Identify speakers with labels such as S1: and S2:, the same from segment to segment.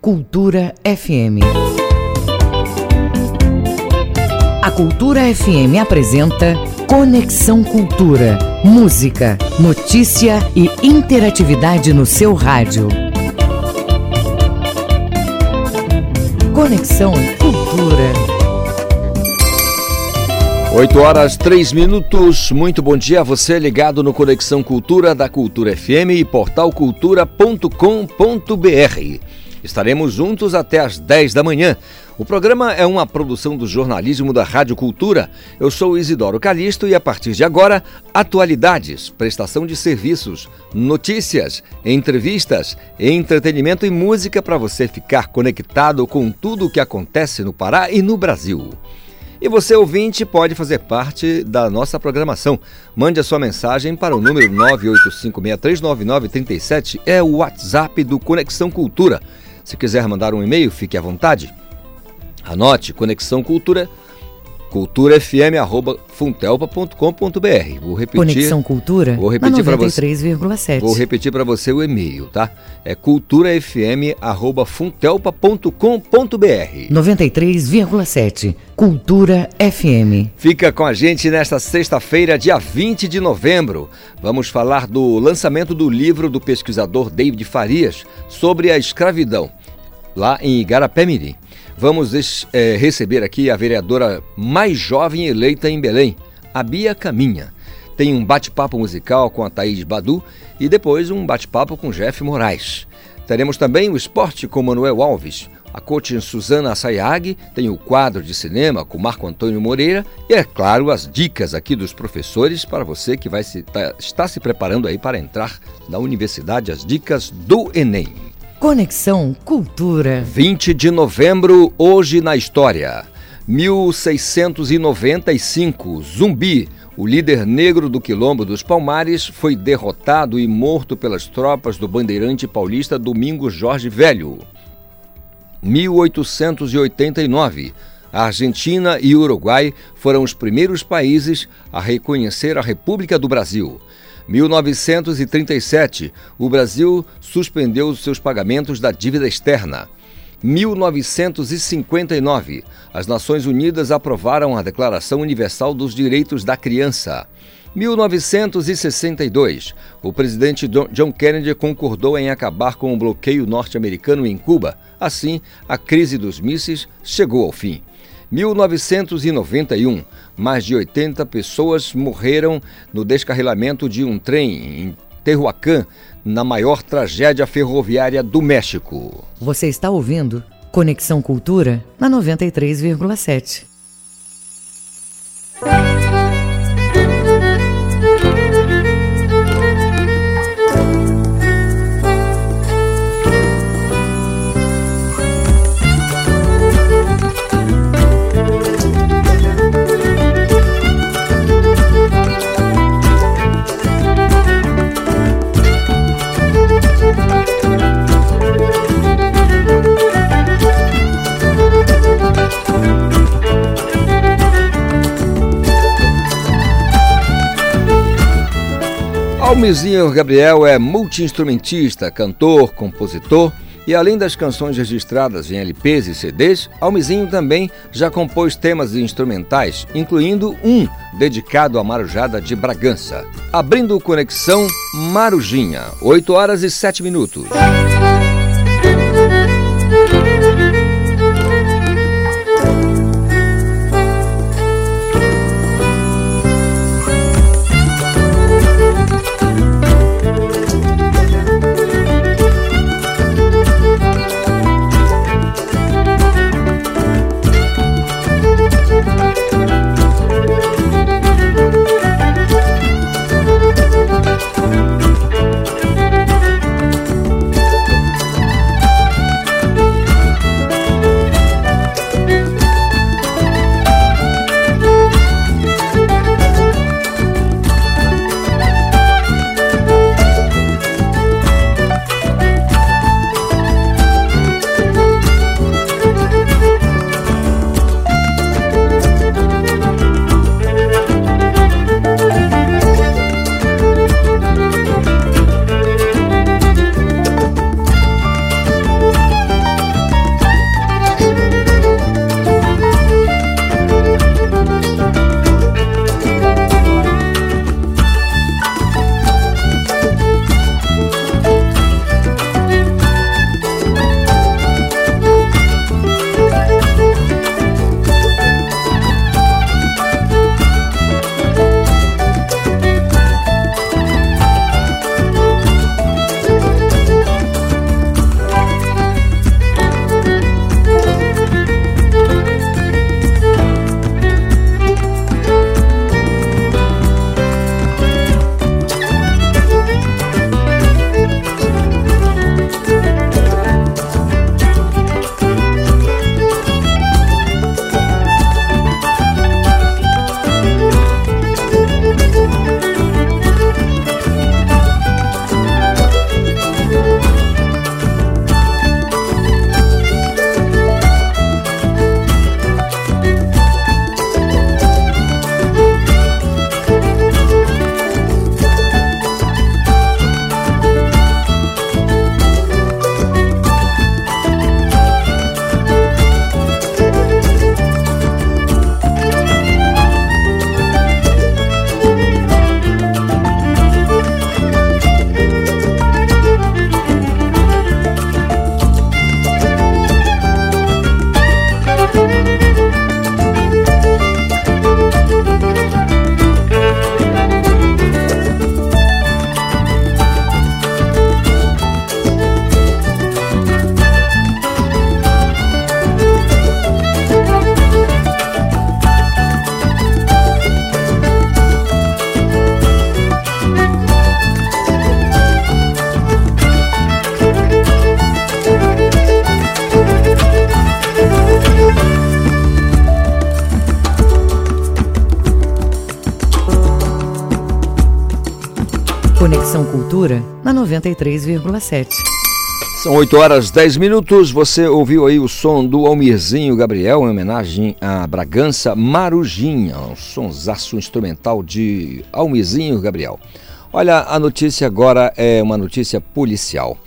S1: Cultura FM. A Cultura FM apresenta Conexão Cultura. Música, notícia e interatividade no seu rádio. Conexão Cultura.
S2: 8 horas 3 minutos. Muito bom dia a você ligado no Conexão Cultura da Cultura FM e portalcultura.com.br. Estaremos juntos até às 10 da manhã. O programa é uma produção do jornalismo da Rádio Cultura. Eu sou Isidoro Calixto e a partir de agora, atualidades, prestação de serviços, notícias, entrevistas, entretenimento e música para você ficar conectado com tudo o que acontece no Pará e no Brasil. E você, ouvinte, pode fazer parte da nossa programação. Mande a sua mensagem para o número 985639937, é o WhatsApp do Conexão Cultura. Se quiser mandar um e-mail, fique à vontade. Anote Conexão Cultura culturafm@funtelpa.com.br. Vou repetir.
S1: Conexão Cultura.
S2: Vou repetir para você.
S1: 93,7.
S2: Vou repetir para você o e-mail, tá? É culturafm@funtelpa.com.br.
S1: 93,7. Cultura FM.
S2: Fica com a gente nesta sexta-feira, dia 20 de novembro. Vamos falar do lançamento do livro do pesquisador David Farias sobre a escravidão, lá em Igarapé-Mirim. Vamos é, receber aqui a vereadora mais jovem eleita em Belém, a Bia Caminha. Tem um bate-papo musical com a Thaís Badu e depois um bate-papo com Jeff Moraes. Teremos também o esporte com Manuel Alves. A coach Suzana Sayag tem o quadro de cinema com Marco Antônio Moreira e, é claro, as dicas aqui dos professores para você que vai se, tá, está se preparando aí para entrar na universidade, as dicas do Enem.
S1: Conexão Cultura.
S2: 20 de novembro, hoje na história. 1695, Zumbi, o líder negro do Quilombo dos Palmares, foi derrotado e morto pelas tropas do bandeirante paulista Domingos Jorge Velho. 1889, a Argentina e Uruguai foram os primeiros países a reconhecer a República do Brasil. 1937, o Brasil suspendeu os seus pagamentos da dívida externa. 1959, as Nações Unidas aprovaram a Declaração Universal dos Direitos da Criança. 1962, o presidente John Kennedy concordou em acabar com o bloqueio norte-americano em Cuba. Assim, a crise dos mísseis chegou ao fim. 1991, mais de 80 pessoas morreram no descarrilamento de um trem em Tehuacan, na maior tragédia ferroviária do México.
S1: Você está ouvindo Conexão Cultura na 93,7.
S2: Almezinho Gabriel é multiinstrumentista, cantor, compositor e além das canções registradas em LPs e CDs, Almezinho também já compôs temas instrumentais, incluindo um dedicado à Marujada de Bragança. Abrindo conexão Marujinha, 8 horas e 7 minutos. São 8 horas 10 minutos. Você ouviu aí o som do Almirzinho Gabriel em homenagem a Bragança Marujinha, um sonsaço instrumental de Almirzinho Gabriel. Olha, a notícia agora é uma notícia policial.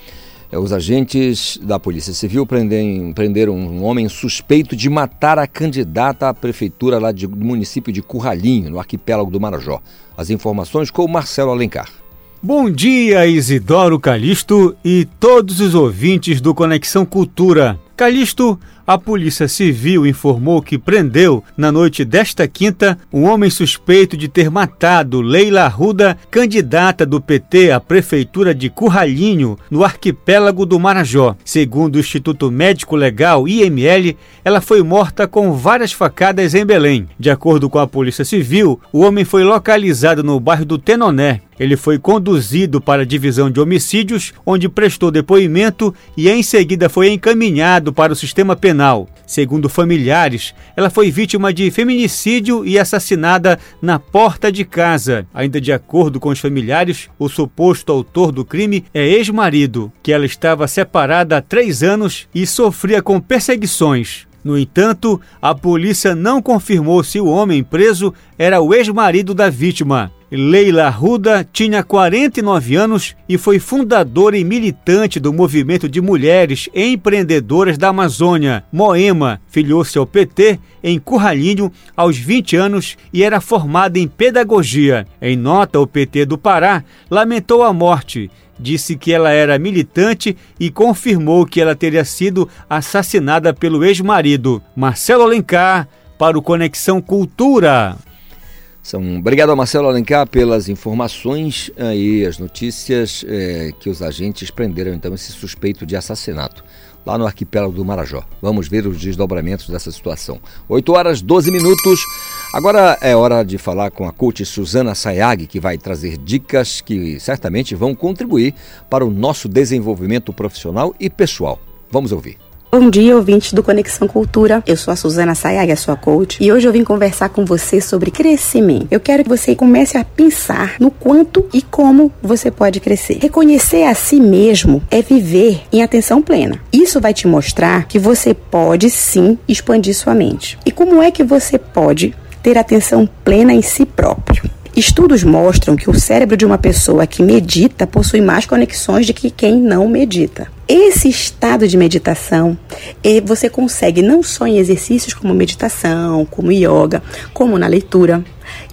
S2: É, os agentes da Polícia Civil prendem, prenderam um homem suspeito de matar a candidata à prefeitura lá de, do município de Curralinho, no arquipélago do Marajó. As informações com o Marcelo Alencar.
S3: Bom dia, Isidoro Calixto e todos os ouvintes do Conexão Cultura. Calixto, a Polícia Civil informou que prendeu, na noite desta quinta, um homem suspeito de ter matado Leila Arruda, candidata do PT à Prefeitura de Curralhinho, no arquipélago do Marajó. Segundo o Instituto Médico Legal, IML, ela foi morta com várias facadas em Belém. De acordo com a Polícia Civil, o homem foi localizado no bairro do Tenoné. Ele foi conduzido para a divisão de homicídios, onde prestou depoimento e em seguida foi encaminhado para o sistema penal. Segundo familiares, ela foi vítima de feminicídio e assassinada na porta de casa. Ainda de acordo com os familiares, o suposto autor do crime é ex-marido, que ela estava separada há três anos e sofria com perseguições. No entanto, a polícia não confirmou se o homem preso era o ex-marido da vítima. Leila Arruda tinha 49 anos e foi fundadora e militante do movimento de mulheres empreendedoras da Amazônia, Moema. Filiou-se ao PT em Curralinho aos 20 anos e era formada em pedagogia. Em nota, o PT do Pará lamentou a morte disse que ela era militante e confirmou que ela teria sido assassinada pelo ex-marido. Marcelo Alencar, para o Conexão Cultura.
S2: São, obrigado a Marcelo Alencar pelas informações e as notícias é, que os agentes prenderam então esse suspeito de assassinato lá no arquipélago do Marajó. Vamos ver os desdobramentos dessa situação. 8 horas 12 minutos. Agora é hora de falar com a coach Suzana Sayag, que vai trazer dicas que certamente vão contribuir para o nosso desenvolvimento profissional e pessoal. Vamos ouvir.
S4: Bom dia, ouvintes do Conexão Cultura. Eu sou a Suzana Sayag, a sua coach, e hoje eu vim conversar com você sobre crescimento. Eu quero que você comece a pensar no quanto e como você pode crescer. Reconhecer a si mesmo é viver em atenção plena. Isso vai te mostrar que você pode sim expandir sua mente. E como é que você pode ter atenção plena em si próprio? Estudos mostram que o cérebro de uma pessoa que medita possui mais conexões do que quem não medita. Esse estado de meditação, você consegue não só em exercícios como meditação, como yoga, como na leitura,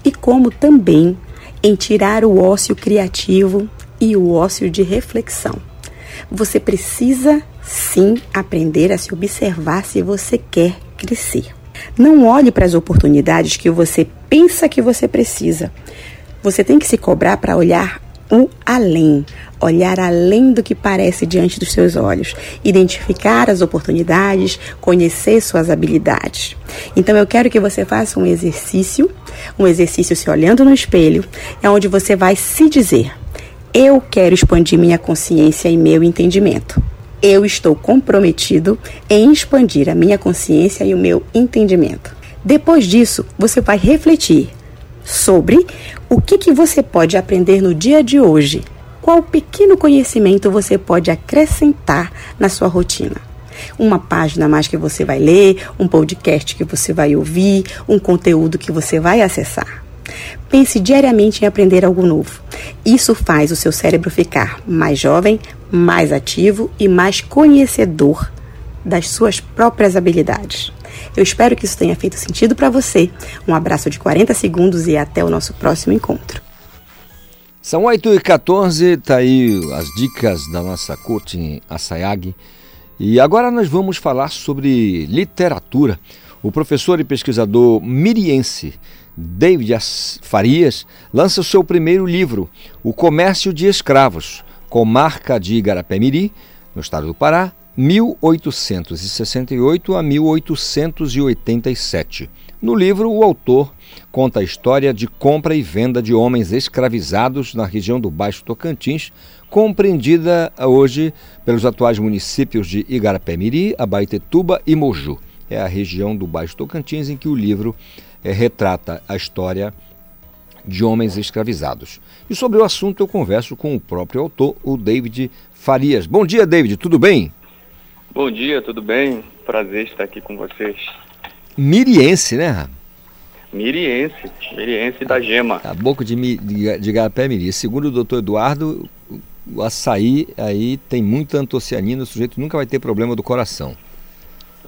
S4: e como também em tirar o ócio criativo e o ócio de reflexão. Você precisa sim aprender a se observar se você quer crescer. Não olhe para as oportunidades que você pensa que você precisa. Você tem que se cobrar para olhar o além, olhar além do que parece diante dos seus olhos, identificar as oportunidades, conhecer suas habilidades. Então eu quero que você faça um exercício, um exercício se olhando no espelho, é onde você vai se dizer: eu quero expandir minha consciência e meu entendimento eu estou comprometido em expandir a minha consciência e o meu entendimento. Depois disso, você vai refletir sobre o que, que você pode aprender no dia de hoje. Qual pequeno conhecimento você pode acrescentar na sua rotina? Uma página a mais que você vai ler, um podcast que você vai ouvir, um conteúdo que você vai acessar. Pense diariamente em aprender algo novo. Isso faz o seu cérebro ficar mais jovem, mais ativo e mais conhecedor das suas próprias habilidades. Eu espero que isso tenha feito sentido para você. Um abraço de 40 segundos e até o nosso próximo encontro.
S2: São 8 e 14 tá aí as dicas da nossa coaching Asayag. E agora nós vamos falar sobre literatura. O professor e pesquisador miriense David Farias lança o seu primeiro livro, O Comércio de Escravos, comarca de Igarapé-Miri, no estado do Pará, 1868 a 1887. No livro, o autor conta a história de compra e venda de homens escravizados na região do Baixo Tocantins, compreendida hoje pelos atuais municípios de Igarapé-Miri, Abaetetuba e Moju. É a região do Baixo Tocantins em que o livro é, retrata a história de homens escravizados. E sobre o assunto eu converso com o próprio autor, o David Farias. Bom dia, David, tudo bem?
S5: Bom dia, tudo bem? Prazer estar aqui com vocês.
S2: Miriense, né?
S5: Miriense, Miriense da Gema.
S2: A boca de, de, de Garapé Miri. Segundo o doutor Eduardo, o açaí aí tem muita antocianina, o sujeito nunca vai ter problema do coração.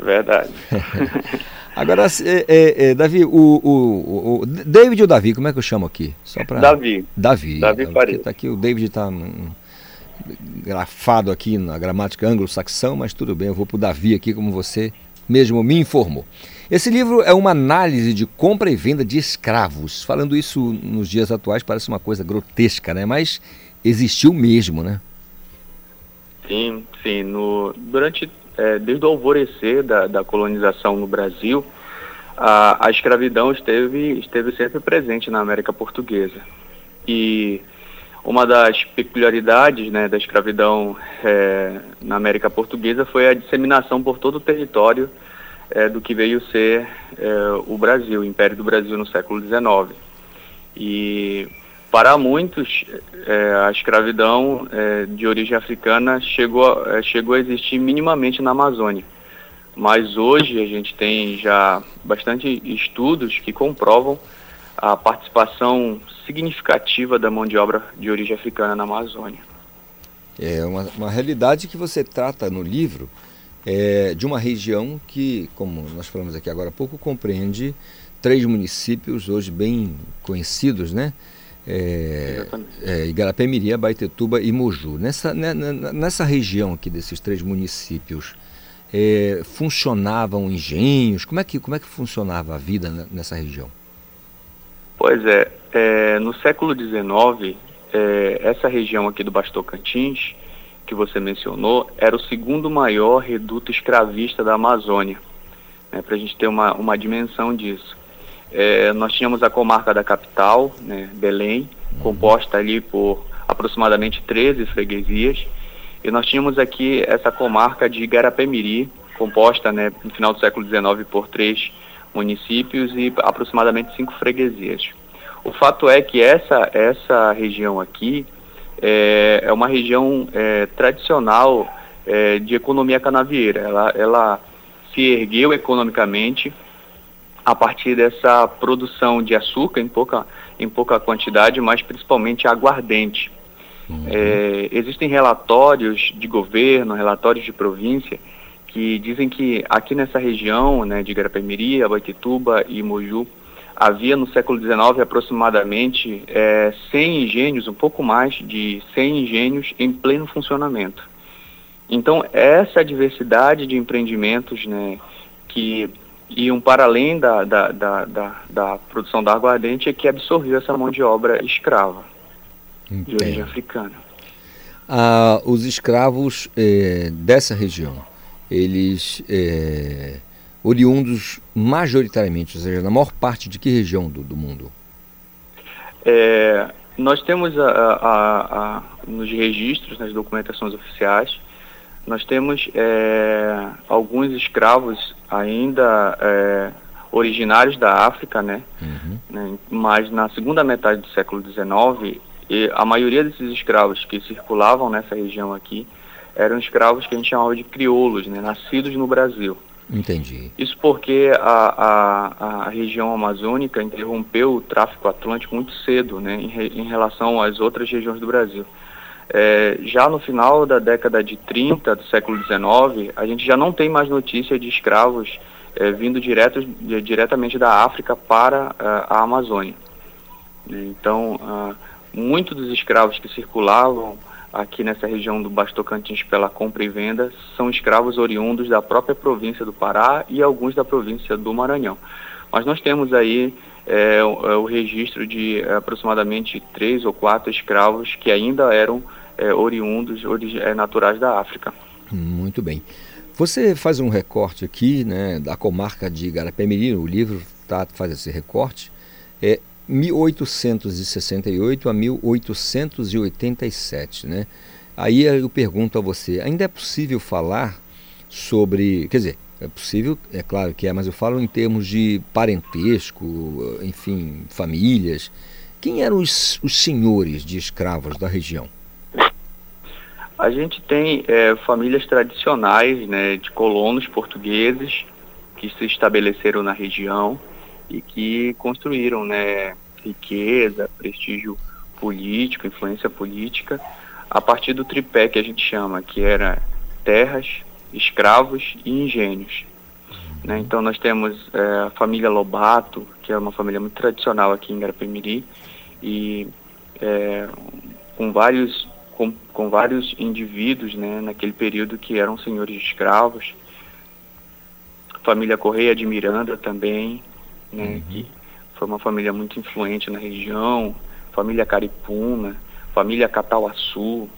S5: Verdade.
S2: Agora, é, é, é, Davi, o, o, o, David ou Davi, como é que eu chamo aqui?
S5: Só pra... Davi.
S2: Davi.
S5: Davi Faria.
S2: Tá aqui, o David está grafado aqui na gramática anglo-saxão, mas tudo bem, eu vou para o Davi aqui, como você mesmo me informou. Esse livro é uma análise de compra e venda de escravos. Falando isso nos dias atuais parece uma coisa grotesca, né? Mas existiu mesmo, né?
S5: Sim, sim. No, durante é, desde o alvorecer da, da colonização no Brasil, a, a, escravidão esteve, esteve sempre presente na América Portuguesa. E uma das peculiaridades né, da escravidão é, na América Portuguesa foi a disseminação por todo o território é, do que veio ser é, o Brasil, o Império do Brasil no século XIX. E para muitos, é, a escravidão é, de origem africana chegou, é, chegou a existir minimamente na Amazônia. Mas hoje a gente tem já bastante estudos que comprovam a participação significativa da mão de obra de origem africana na Amazônia.
S2: É uma, uma realidade que você trata no livro é, de uma região que, como nós falamos aqui agora há pouco, compreende três municípios hoje bem conhecidos, né? é, é, Igarapé-Mirim, Baitetuba e Moju. Nessa, né, nessa região aqui desses três municípios, é, funcionavam engenhos? Como é, que, como é que funcionava a vida nessa região?
S5: Pois é, é no século XIX, é, essa região aqui do Bastocantins, que você mencionou, era o segundo maior reduto escravista da Amazônia, né, para a gente ter uma, uma dimensão disso. É, nós tínhamos a comarca da capital, né, Belém, composta ali por aproximadamente 13 freguesias, e nós tínhamos aqui essa comarca de Garapé-Miri, composta né, no final do século XIX por três municípios e aproximadamente cinco freguesias. O fato é que essa, essa região aqui é, é uma região é, tradicional é, de economia canavieira. Ela, ela se ergueu economicamente a partir dessa produção de açúcar em pouca, em pouca quantidade, mas principalmente aguardente. Uhum. É, existem relatórios de governo, relatórios de província, que dizem que aqui nessa região né, de Garapé-Miri, Abaitetuba e Moju, havia no século XIX aproximadamente é, 100 engenhos, um pouco mais de 100 engenhos em pleno funcionamento. Então, essa diversidade de empreendimentos né, que iam para além da, da, da, da, da produção da aguardente é que absorveu essa mão de obra escrava Entendo. de origem africana.
S2: Ah, os escravos eh, dessa região, eles eh, oriundos majoritariamente, ou seja, na maior parte de que região do, do mundo?
S5: É, nós temos a, a, a, nos registros, nas documentações oficiais, nós temos é, alguns escravos ainda é, originários da África, né? Uhum. né? Mas na segunda metade do século XIX, a maioria desses escravos que circulavam nessa região aqui eram escravos que a gente chamava de crioulos, né? Nascidos no Brasil.
S2: Entendi.
S5: Isso porque a, a, a região amazônica interrompeu o tráfico atlântico muito cedo, né? Em, em relação às outras regiões do Brasil. É, já no final da década de 30 do século XIX, a gente já não tem mais notícia de escravos é, vindo direto, de, diretamente da África para uh, a Amazônia. Então, uh, muitos dos escravos que circulavam aqui nessa região do Baixo Tocantins pela compra e venda são escravos oriundos da própria província do Pará e alguns da província do Maranhão. Mas nós temos aí é, o, é, registro de é, aproximadamente três ou quatro escravos que ainda eram é, oriundos, origi é, naturais da África.
S2: Muito bem. Você faz um recorte aqui né, da comarca de Garapé-Mirim, o livro tá, faz esse recorte, é 1868 a 1887, né? Aí eu pergunto a você, ainda é possível falar sobre, quer dizer, é possível, é claro que é, mas eu falo em termos de parentesco, enfim, famílias, quem eram os, os senhores de escravos da região?
S5: A gente tem é, famílias tradicionais né, de colonos portugueses que se estabeleceram na região e que construíram né, riqueza, prestígio político, influência política, a partir do tripé que a gente chama, que era terras, escravos e engenhos. Né? Então nós temos é, a família Lobato, que é uma família muito tradicional aqui em Garapemiri, e é, com vários com, com vários indivíduos né, naquele período que eram senhores de escravos. Família Correia de Miranda também, né, uhum. que foi uma família muito influente na região. Família Caripuna, família Catauaçu,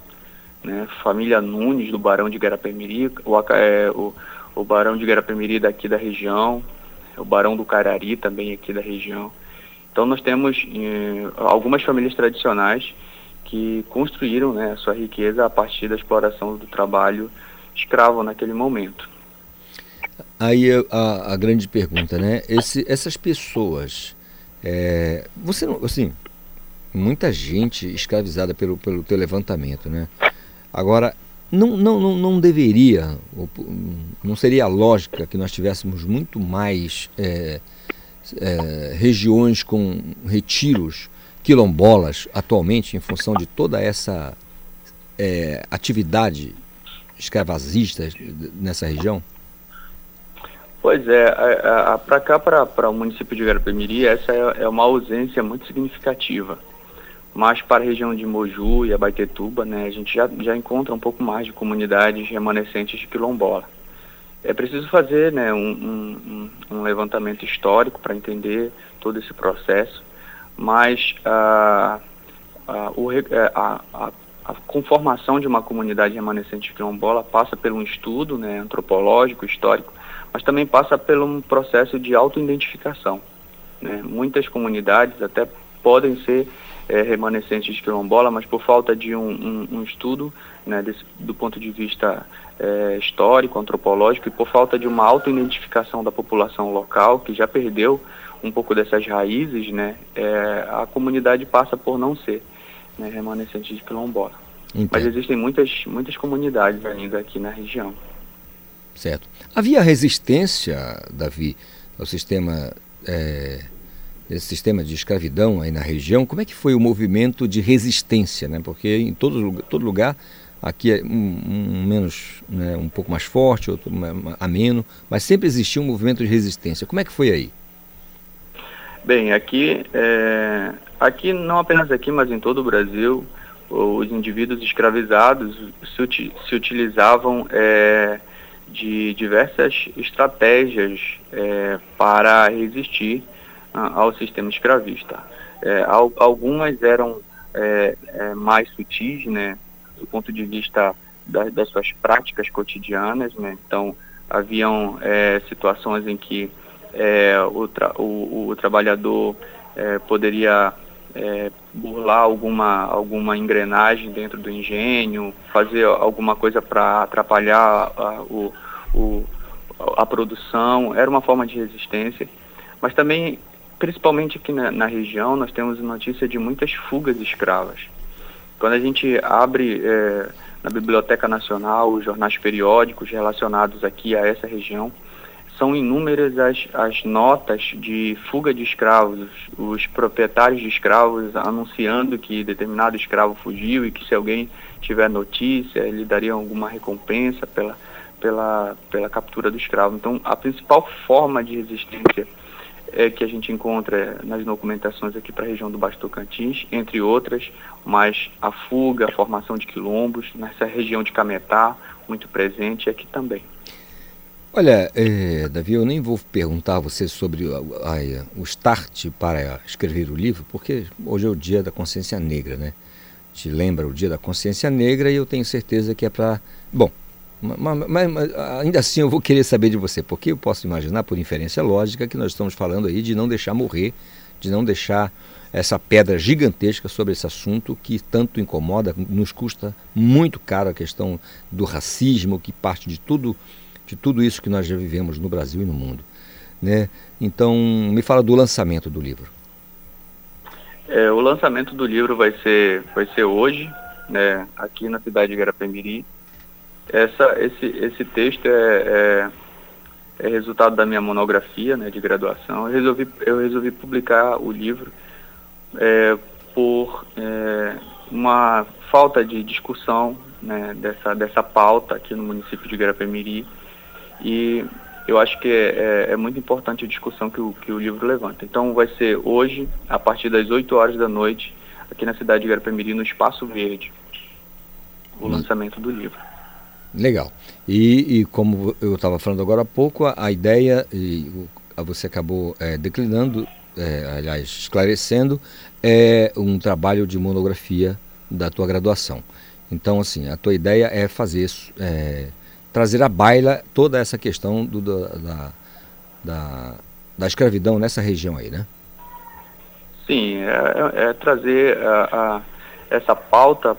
S5: né, família Nunes do Barão de Garapemiri, o, é, o, o Barão de Garapemiri daqui da região, o Barão do Carari também aqui da região. Então nós temos eh, algumas famílias tradicionais que construíram né, a sua riqueza a partir da exploração do trabalho escravo naquele momento.
S2: Aí a, a grande pergunta, né? Esse, essas pessoas, é, você não, assim, muita gente escravizada pelo, pelo teu levantamento, né? Agora, não, não, não, não deveria, não seria lógica que nós tivéssemos muito mais é, é, regiões com retiros quilombolas atualmente, em função de toda essa é, atividade escravazista nessa região?
S5: Pois é, para cá, para o município de Garapemiri, essa é, é, uma ausência muito significativa. Mas para a região de Moju e Abaetetuba, né, a gente já, já encontra um pouco mais de comunidades remanescentes de quilombola. É preciso fazer né, um, um, um levantamento histórico para entender todo esse processo mas a, a, o, é, a, a, a, conformação de uma comunidade remanescente quilombola passa por um estudo né, antropológico, histórico, mas também passa por um processo de autoidentificação. Né? Muitas comunidades até podem ser é, remanescentes de quilombola, mas por falta de um, um, um estudo né, desse, do ponto de vista é, histórico, antropológico, e por falta de uma autoidentificação da população local, que já perdeu um pouco dessas raízes, né, é, a comunidade passa por não ser né, remanescente de quilombola. Entendo. Mas existem muitas, muitas comunidades ainda aqui na região.
S2: Certo. Havia resistência, Davi, ao sistema, é, esse sistema de escravidão aí na região? Como é que foi o movimento de resistência? Né? Porque em todo, todo lugar, aqui é um, um menos, né, um pouco mais forte, outro ameno, mas sempre existia um movimento de resistência. Como é que foi aí?
S5: Bem, aqui, é, aqui não apenas aqui, mas em todo o Brasil, os indivíduos escravizados se, se utilizavam é, de diversas estratégias é, para resistir ao sistema escravista. É, algumas eram é, é, mais sutis, né, do ponto de vista da, das suas práticas cotidianas, né, então haviam situações em que é, o, tra o, o, trabalhador é, poderia é, burlar alguma, alguma engrenagem dentro do engenho, fazer alguma coisa para atrapalhar a, o, o, a produção, era uma forma de resistência. Mas também, principalmente aqui na, na região, nós temos notícia de muitas fugas escravas. Quando a gente abre é, na Biblioteca Nacional os jornais periódicos relacionados aqui a essa região, são inúmeras as, as notas de fuga de escravos, os proprietários de escravos anunciando que determinado escravo fugiu e que se alguém tiver notícia, ele daria alguma recompensa pela, pela, pela captura do escravo. Então, a principal forma de resistência é, que a gente encontra nas documentações aqui para a região do Baixo Tocantins, entre outras, mas a fuga, a formação de quilombos, nessa região de Cametá, muito presente, aqui também.
S2: Olha, é, Davi, eu nem vou perguntar a você sobre a, a, o start para escrever o livro, porque hoje é o dia da consciência negra, né? Te lembra o dia da consciência negra e eu tenho certeza que é para. Bom, mas, mas, ainda assim eu vou querer saber de você, porque eu posso imaginar, por inferência lógica, que nós estamos falando aí de não deixar morrer, de não deixar essa pedra gigantesca sobre esse assunto que tanto incomoda, nos custa muito caro a questão do racismo, que parte de tudo de tudo isso que nós já vivemos no Brasil e no mundo. Né? Então, me fala do lançamento do livro.
S5: É, o lançamento do livro vai ser, vai ser hoje, né, aqui na cidade de Garapemiri. Essa, esse, esse texto é, é, é, resultado da minha monografia né, de graduação. Eu resolvi, eu resolvi publicar o livro é, por é, uma falta de discussão né, dessa, dessa pauta aqui no município de Garapemiri. E eu acho que é, é, é, muito importante a discussão que o, que o livro levanta. Então vai ser hoje, a partir das 8 horas da noite, aqui na cidade de Garapemiri, no Espaço Verde, o hum. lançamento do livro.
S2: Legal. E, e como eu estava falando agora há pouco, a, a ideia, e a você acabou é, declinando, é, aliás, esclarecendo, é um trabalho de monografia da tua graduação. Então, assim, a tua ideia é fazer é, trazer à baila toda essa questão do, da, da, da, escravidão nessa região aí, né?
S5: Sim, é, é trazer a, a, essa pauta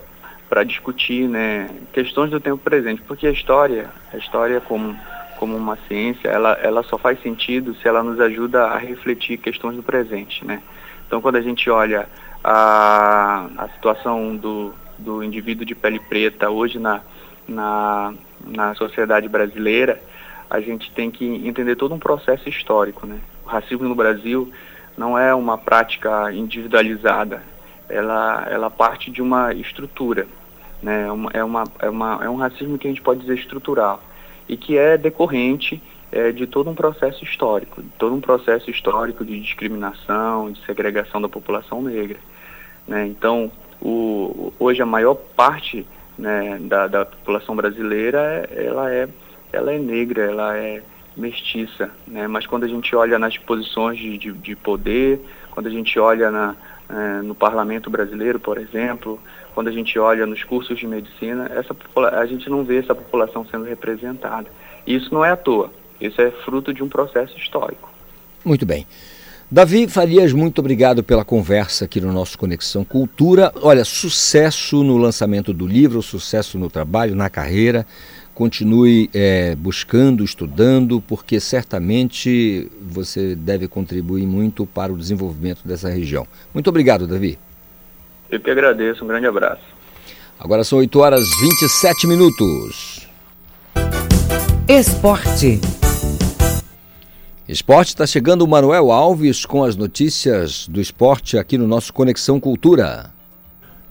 S5: para discutir né, questões do tempo presente, porque a história, a história como, como uma ciência, ela, ela só faz sentido se ela nos ajuda a refletir questões do presente, né? Então, quando a gente olha a, a situação do, do indivíduo de pele preta hoje na, na, na sociedade brasileira, a gente tem que entender todo um processo histórico. Né? O racismo no Brasil não é uma prática individualizada, ela, ela parte de uma estrutura. Né? É, é, uma, é, uma, é um racismo que a gente pode dizer estrutural e que é decorrente é, de todo um processo histórico, de todo um processo histórico de discriminação, de segregação da população negra. Né? Então, o, hoje a maior parte né, da, da, população brasileira ela é, ela é negra, ela é mestiça, né? mas quando a gente olha nas posições de, de, de poder, quando a gente olha na, é, no parlamento brasileiro, por exemplo, quando a gente olha nos cursos de medicina, essa, a gente não vê essa população sendo representada. E isso não é à toa, isso é fruto de um processo histórico.
S2: Muito bem. Davi Farias, muito obrigado pela conversa aqui no nosso Conexão Cultura. Olha, sucesso no lançamento do livro, sucesso no trabalho, na carreira. Continue é, buscando, estudando, porque certamente você deve contribuir muito para o desenvolvimento dessa região. Muito obrigado, Davi.
S5: Eu que agradeço, um grande abraço.
S2: Agora são 8 horas 27 minutos.
S1: Esporte.
S2: Esporte está chegando o Manuel Alves com as notícias do esporte aqui no nosso Conexão Cultura.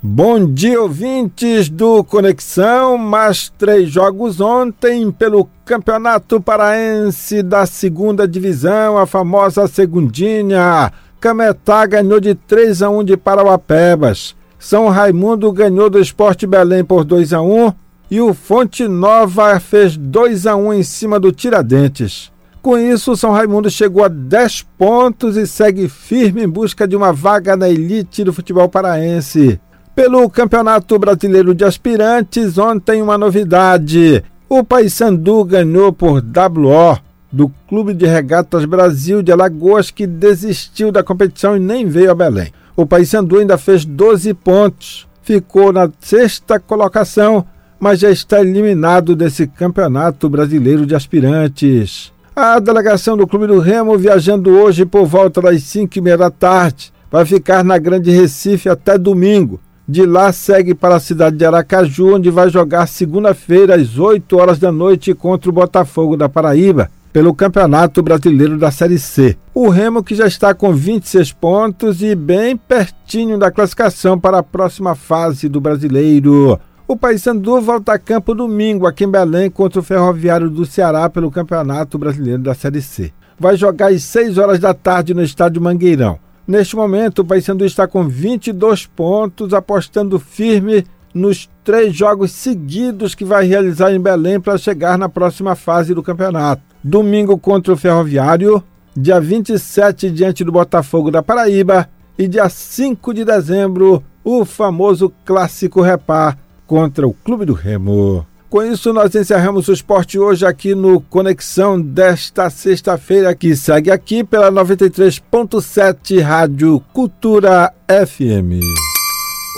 S6: Bom dia, ouvintes do Conexão. Mais três jogos ontem pelo Campeonato Paraense da Segunda Divisão, a famosa Segundinha. Cametá ganhou de 3 a 1 de Parauapebas. São Raimundo ganhou do Esporte Belém por 2 a 1 e o Fonte Nova fez 2 a 1 em cima do Tiradentes. Com isso, São Raimundo chegou a 10 pontos e segue firme em busca de uma vaga na elite do futebol paraense. Pelo Campeonato Brasileiro de Aspirantes, ontem uma novidade. O Paysandu ganhou por WO do Clube de Regatas Brasil de Alagoas, que desistiu da competição e nem veio a Belém. O Paysandu ainda fez 12 pontos, ficou na sexta colocação, mas já está eliminado desse Campeonato Brasileiro de Aspirantes. A delegação do Clube do Remo, viajando hoje por volta das 5 e meia da tarde, vai ficar na Grande Recife até domingo. De lá segue para a cidade de Aracaju, onde vai jogar segunda-feira às 8 horas da noite contra o Botafogo da Paraíba, pelo Campeonato Brasileiro da Série C. O Remo que já está com 26 pontos e bem pertinho da classificação para a próxima fase do Brasileiro. O Paysandu volta a campo domingo aqui em Belém contra o Ferroviário do Ceará pelo Campeonato Brasileiro da Série C. Vai jogar às 6 horas da tarde no estádio Mangueirão. Neste momento, o Paysandu está com 22 pontos, apostando firme nos três jogos seguidos que vai realizar em Belém para chegar na próxima fase do campeonato. Domingo contra o Ferroviário, dia 27 diante do Botafogo da Paraíba e dia 5 de dezembro, o famoso Clássico Repar contra o Clube do Remo. Com isso, nós encerramos o esporte hoje aqui no Conexão desta sexta-feira, que segue aqui pela 93.7 Rádio Cultura FM.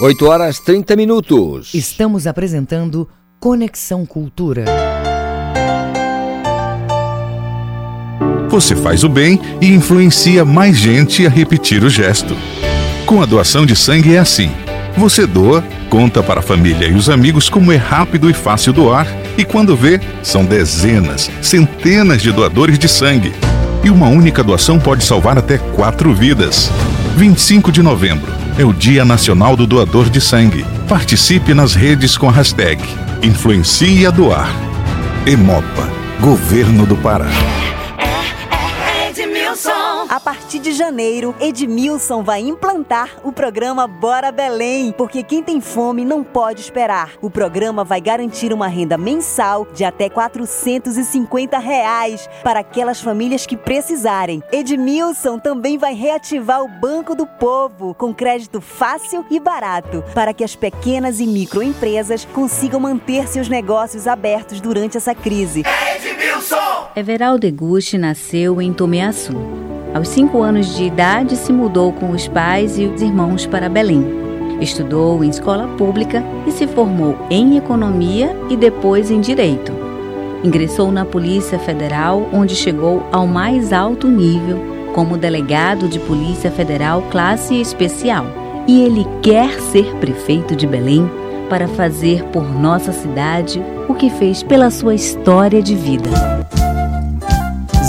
S2: 8 horas 30 minutos.
S1: Estamos apresentando Conexão Cultura.
S7: Você faz o bem e influencia mais gente a repetir o gesto. Com a doação de sangue é assim. Você doa, conta para a família e os amigos como é rápido e fácil doar, e quando vê, são dezenas, centenas de doadores de sangue. E uma única doação pode salvar até quatro vidas. 25 de novembro é o Dia Nacional do Doador de Sangue. Participe nas redes com a hashtag Influencie a Doar. Emopa, Governo do Pará.
S8: A partir de janeiro, Edmilson vai implantar o programa Bora Belém, porque quem tem fome não pode esperar. O programa vai garantir uma renda mensal de até 450 reais para aquelas famílias que precisarem. Edmilson também vai reativar o Banco do Povo com crédito fácil e barato para que as pequenas e microempresas consigam manter seus negócios abertos durante essa crise.
S9: Edmilson! Everaldo Eguchi nasceu em Tomeaçu. Aos cinco anos de idade, se mudou com os pais e os irmãos para Belém. Estudou em escola pública e se formou em economia e depois em direito. Ingressou na Polícia Federal, onde chegou ao mais alto nível como delegado de Polícia Federal classe especial. E ele quer ser prefeito de Belém para fazer por nossa cidade o que fez pela sua história de vida.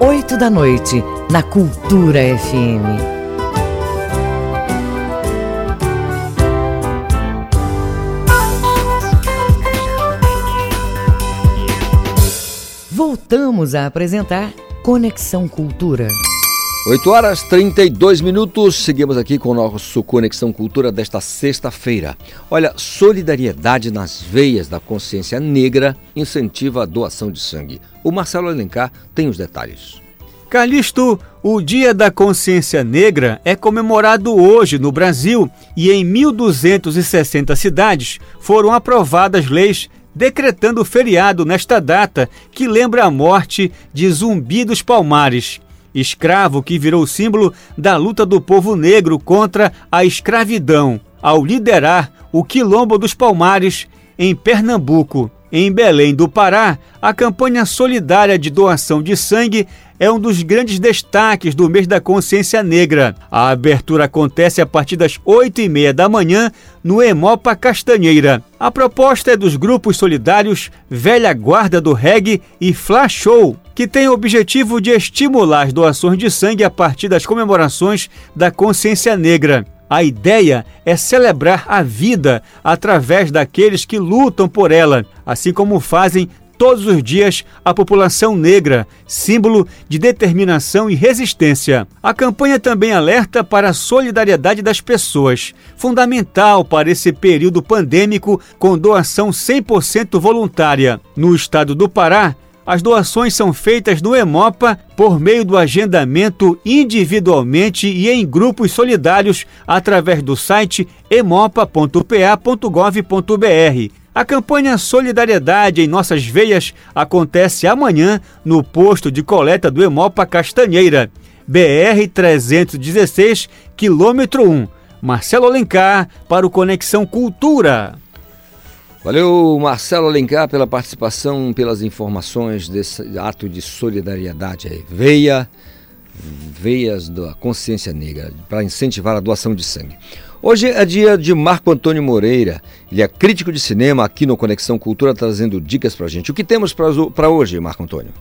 S1: oito da noite, na Cultura FM. Voltamos a apresentar Conexão Cultura.
S2: 8 horas 32 minutos, seguimos aqui com o nosso Conexão Cultura desta sexta-feira. Olha, solidariedade nas veias da consciência negra incentiva a doação de sangue. O Marcelo Alencar tem os detalhes.
S3: Calixto, o Dia da Consciência Negra é comemorado hoje no Brasil e em 1.260 cidades foram aprovadas leis decretando feriado nesta data que lembra a morte de Zumbi dos Palmares, escravo que virou símbolo da luta do povo negro contra a escravidão, ao liderar o Quilombo dos Palmares em Pernambuco. Em Belém do Pará, a campanha solidária de doação de sangue é um dos grandes destaques do mês da consciência negra. A abertura acontece a partir das oito e meia da manhã no Emopa Castanheira. A proposta é dos grupos solidários Velha Guarda do Reggae e Flash Show, que tem o objetivo de estimular as doações de sangue a partir das comemorações da consciência negra. A ideia é celebrar a vida através daqueles que lutam por ela, assim como fazem todos os dias a população negra, símbolo de determinação e resistência. A campanha também alerta para a solidariedade das pessoas, fundamental para esse período pandêmico com doação 100% voluntária. No estado do Pará, as doações são feitas no Emopa por meio do agendamento individualmente e em grupos solidários através do site emopa.pa.gov.br. A campanha Solidariedade em Nossas Veias acontece amanhã no posto de coleta do Emopa Castanheira, BR 316, quilômetro 1. Marcelo Alencar para o Conexão Cultura.
S2: Valeu, Marcelo Alencar, pela participação, pelas informações desse ato de solidariedade. Veia, veias da consciência negra, para incentivar a doação de sangue. Hoje é dia de Marco Antônio Moreira. Ele é crítico de cinema aqui no Conexão Cultura, trazendo dicas para gente. O que temos para hoje, Marco Antônio?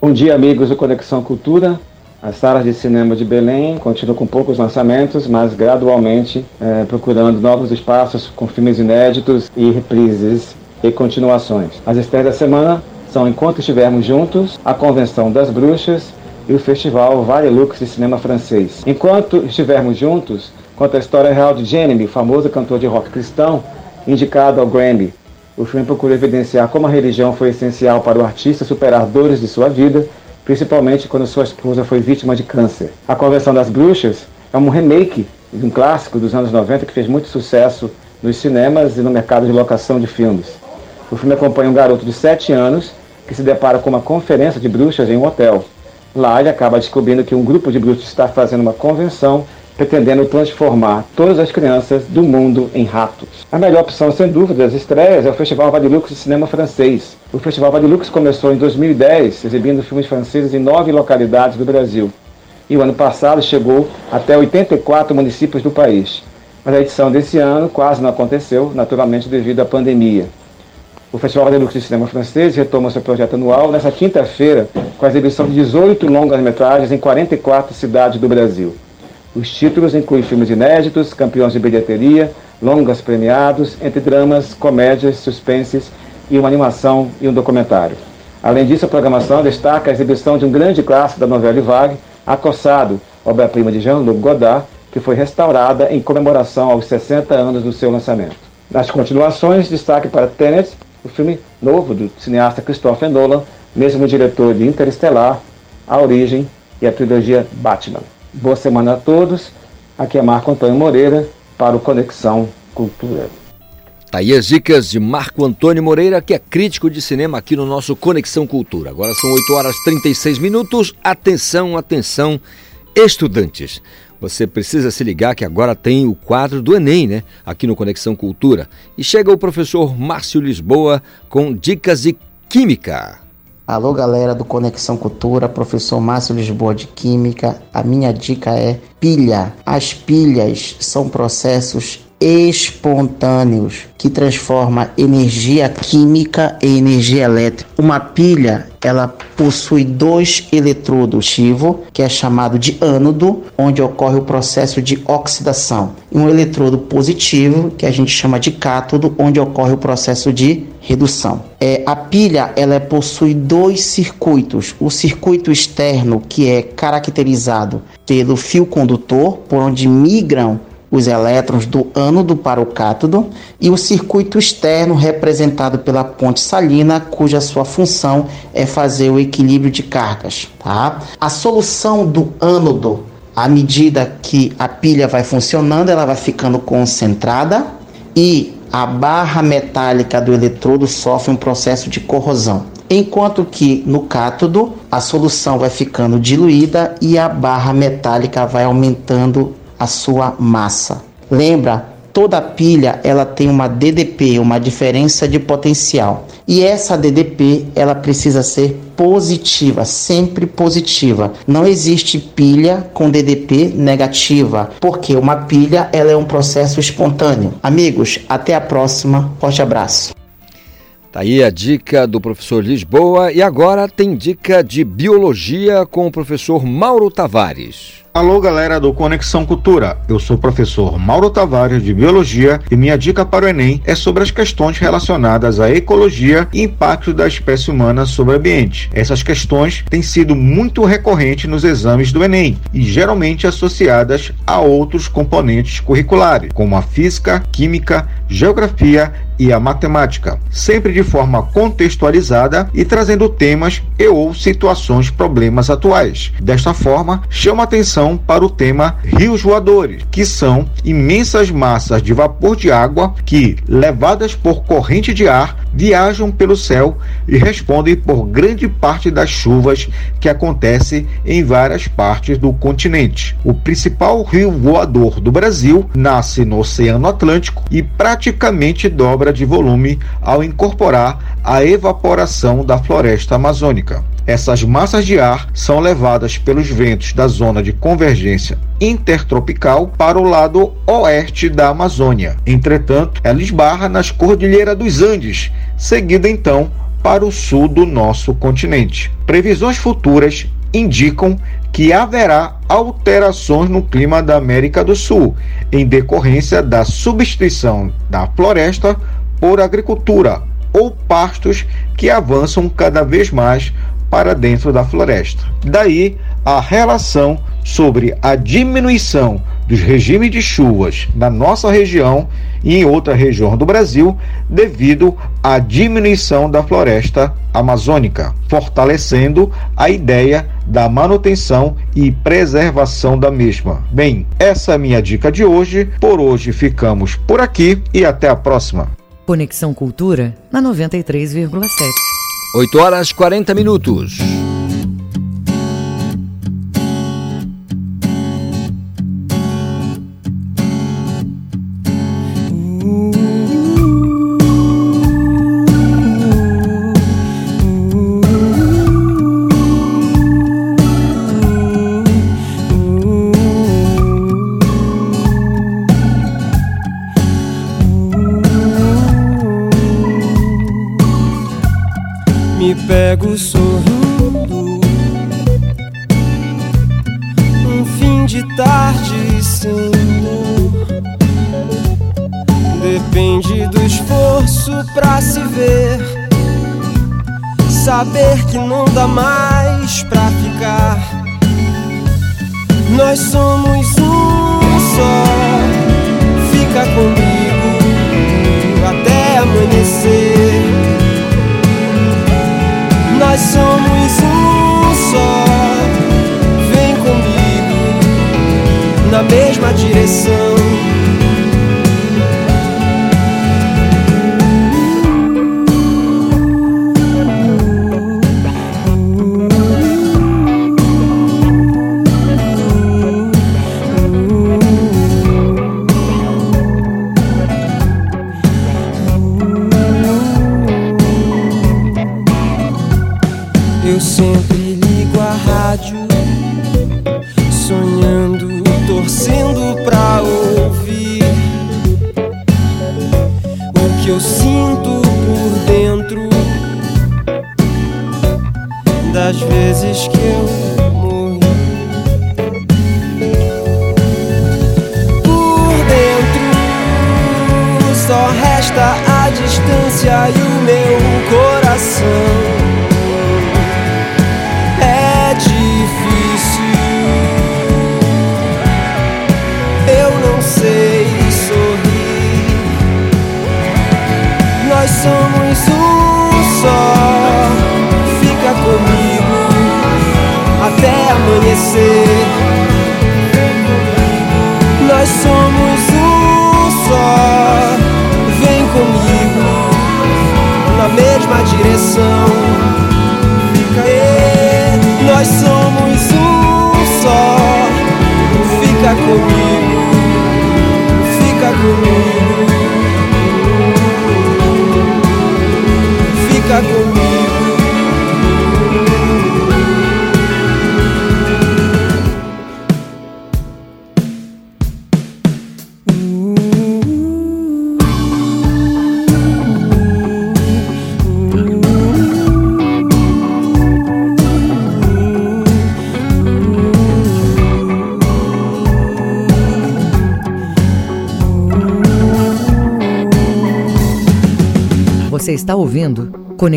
S10: Bom dia, amigos do Conexão Cultura. As salas de cinema de Belém continuam com poucos lançamentos, mas gradualmente é, procurando novos espaços com filmes inéditos e reprises e continuações. As estreias da semana são Enquanto Estivermos Juntos, a Convenção das Bruxas e o Festival Vale Lux de Cinema Francês. Enquanto Estivermos Juntos, conta a história real de Jeremy, famoso cantor de rock cristão, indicado ao Grammy. O filme procura evidenciar como a religião foi essencial para o artista superar dores de sua vida principalmente quando sua esposa foi vítima de câncer. A Convenção das Bruxas é um remake de um clássico dos anos 90 que fez muito sucesso nos cinemas e no mercado de locação de filmes. O filme acompanha um garoto de 7 anos que se depara com uma conferência de bruxas em um hotel. Lá ele acaba descobrindo que um grupo de bruxos está fazendo uma convenção pretendendo transformar todas as crianças do mundo em ratos. A melhor opção, sem dúvida, das estreias é o Festival Vadilux de Cinema Francês. O Festival Vadilux começou em 2010, exibindo filmes franceses em nove localidades do Brasil. E o ano passado chegou até 84 municípios do país. Mas a edição desse ano quase não aconteceu, naturalmente devido à pandemia. O Festival Vadilux de Cinema Francês retoma seu projeto anual nesta quinta-feira com a exibição de 18 longas-metragens em 44 cidades do Brasil. Os títulos incluem filmes inéditos, campeões de bilheteria, longas premiados, entre dramas, comédias, suspenses e uma animação e um documentário. Além disso, a programação destaca a exibição de um grande clássico da novela Vague, Acossado, obra-prima de Jean-Luc Godard, que foi restaurada em comemoração aos 60 anos do seu lançamento. Nas continuações, destaque para Tenet, o filme novo do cineasta Christopher Nolan, mesmo diretor de Interestelar, A Origem e a trilogia Batman. Boa semana a todos. Aqui é Marco Antônio Moreira para o Conexão Cultura.
S2: Tá aí as dicas de Marco Antônio Moreira, que é crítico de cinema aqui no nosso Conexão Cultura. Agora são 8 horas e 36 minutos. Atenção, atenção, estudantes. Você precisa se ligar que agora tem o quadro do Enem, né? Aqui no Conexão Cultura. E chega o professor Márcio Lisboa com dicas de Química.
S11: Alô, galera do Conexão Cultura, professor Márcio Lisboa de Química. A minha dica é pilha. As pilhas são processos espontâneos que transforma energia química em energia elétrica. Uma pilha, ela possui dois eletrodos ativo, que é chamado de ânodo, onde ocorre o processo de oxidação, e um eletrodo positivo, que a gente chama de cátodo, onde ocorre o processo de redução. É, a pilha ela possui dois circuitos. O circuito externo, que é caracterizado pelo fio condutor, por onde migram os elétrons do ânodo para o cátodo, e o circuito externo representado pela ponte salina, cuja sua função é fazer o equilíbrio de cargas. Tá? A solução do ânodo, à medida que a pilha vai funcionando, ela vai ficando concentrada e a barra metálica do eletrodo sofre um processo de corrosão. Enquanto que no cátodo a solução vai ficando diluída e a barra metálica vai aumentando a sua massa. Lembra, toda pilha ela tem uma DDP, uma diferença de potencial. E essa DDP ela precisa ser positiva, sempre positiva. Não existe pilha com DDP negativa, porque uma pilha ela é um processo espontâneo. Amigos, até a próxima. Forte abraço.
S2: Tá aí a dica do professor Lisboa e agora tem dica de biologia com o professor Mauro Tavares.
S12: Alô, galera do Conexão Cultura. Eu sou o professor Mauro Tavares de Biologia e minha dica para o Enem é sobre as questões relacionadas à ecologia e impacto da espécie humana sobre o ambiente. Essas questões têm sido muito recorrentes nos exames do Enem e geralmente associadas a outros componentes curriculares, como a física, química, geografia e a matemática, sempre de forma contextualizada e trazendo temas e ou situações problemas atuais. Desta forma, chama atenção atenção para o tema rios voadores, que são imensas massas de vapor de água que, levadas por corrente de ar, viajam pelo céu e respondem por grande parte das chuvas que acontecem em várias partes do continente. O principal rio voador do Brasil nasce no Oceano Atlântico e praticamente dobra de volume ao incorporar a evaporação da floresta amazônica. Essas massas de ar são levadas pelos ventos da zona de convergência intertropical para o lado oeste da Amazônia. Entretanto, ela esbarra nas cordilheiras dos Andes, seguida então para o sul do nosso continente. Previsões futuras indicam que haverá alterações no clima da América do Sul, em decorrência da substituição da floresta por agricultura ou pastos que avançam cada vez mais para dentro da floresta. Daí a relação sobre a diminuição dos regimes de chuvas na nossa região e em outra região do Brasil devido à diminuição da floresta amazônica, fortalecendo a ideia da manutenção e preservação da mesma. Bem, essa é a minha dica de hoje. Por hoje ficamos por aqui e até a próxima.
S1: Conexão Cultura na 93,7.
S13: 8 horas 40 minutos.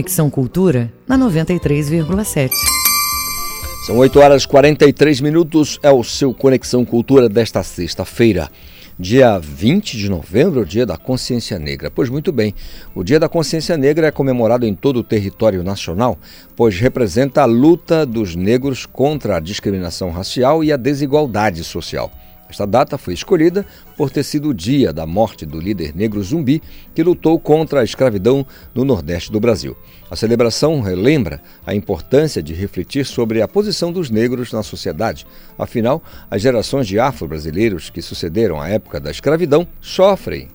S1: Conexão Cultura na 93,7.
S13: São 8 horas e 43 minutos, é o seu Conexão Cultura desta sexta-feira, dia 20 de novembro, dia da Consciência Negra. Pois muito bem, o Dia da Consciência Negra é comemorado em todo o território nacional, pois representa a luta dos negros contra a discriminação racial e a desigualdade social. Esta data foi escolhida por ter sido o dia da morte do líder negro zumbi que lutou contra a escravidão no Nordeste do Brasil. A celebração relembra a importância de refletir sobre a posição dos negros na sociedade. Afinal, as gerações de afro-brasileiros que sucederam à época da escravidão sofrem,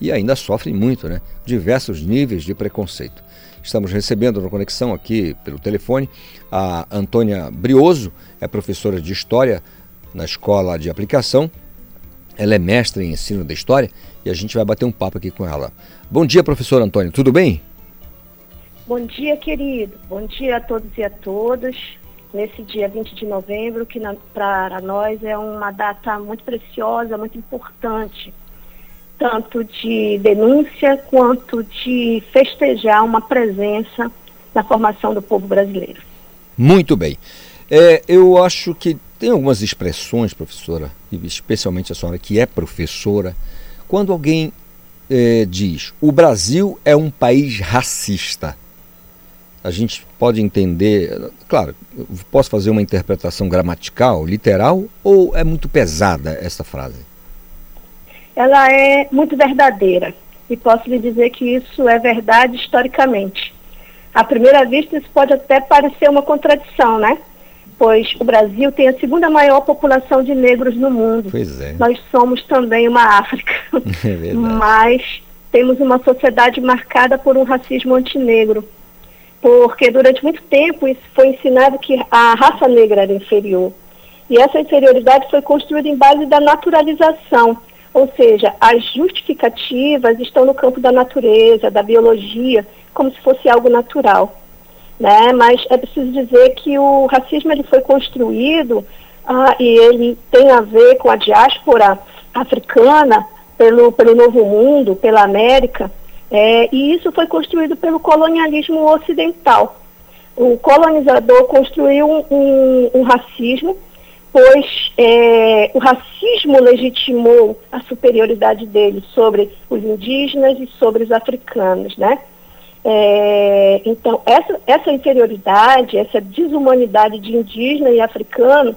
S13: e ainda sofrem muito, né? diversos níveis de preconceito. Estamos recebendo na conexão aqui pelo telefone a Antônia Brioso, é professora de História na escola de aplicação. Ela é mestre em ensino da história e a gente vai bater um papo aqui com ela. Bom dia, professor Antônio, tudo bem?
S14: Bom dia, querido. Bom dia a todos e a todas. Nesse dia 20 de novembro, que para nós é uma data muito preciosa, muito importante, tanto de denúncia quanto de festejar uma presença na formação do povo brasileiro.
S13: Muito bem. É, eu acho que
S2: tem algumas expressões, professora, especialmente a senhora que é professora, quando alguém é, diz o Brasil é um país racista. A gente pode entender, claro, posso fazer uma interpretação gramatical, literal, ou é muito pesada essa frase?
S14: Ela é muito verdadeira e posso lhe dizer que isso é verdade historicamente. À primeira vista, isso pode até parecer uma contradição, né? Pois o Brasil tem a segunda maior população de negros no mundo.
S2: Pois é.
S14: Nós somos também uma África.
S2: É verdade.
S14: Mas temos uma sociedade marcada por um racismo antinegro. Porque durante muito tempo isso foi ensinado que a raça negra era inferior. E essa inferioridade foi construída em base da naturalização ou seja, as justificativas estão no campo da natureza, da biologia, como se fosse algo natural. Né? Mas é preciso dizer que o racismo ele foi construído ah, e ele tem a ver com a diáspora africana pelo, pelo Novo Mundo, pela América, é, e isso foi construído pelo colonialismo ocidental. O colonizador construiu um, um, racismo pois é, o racismo legitimou a superioridade dele sobre os indígenas e sobre os africanos, né? É, então, essa, essa inferioridade, essa desumanidade de indígena e africano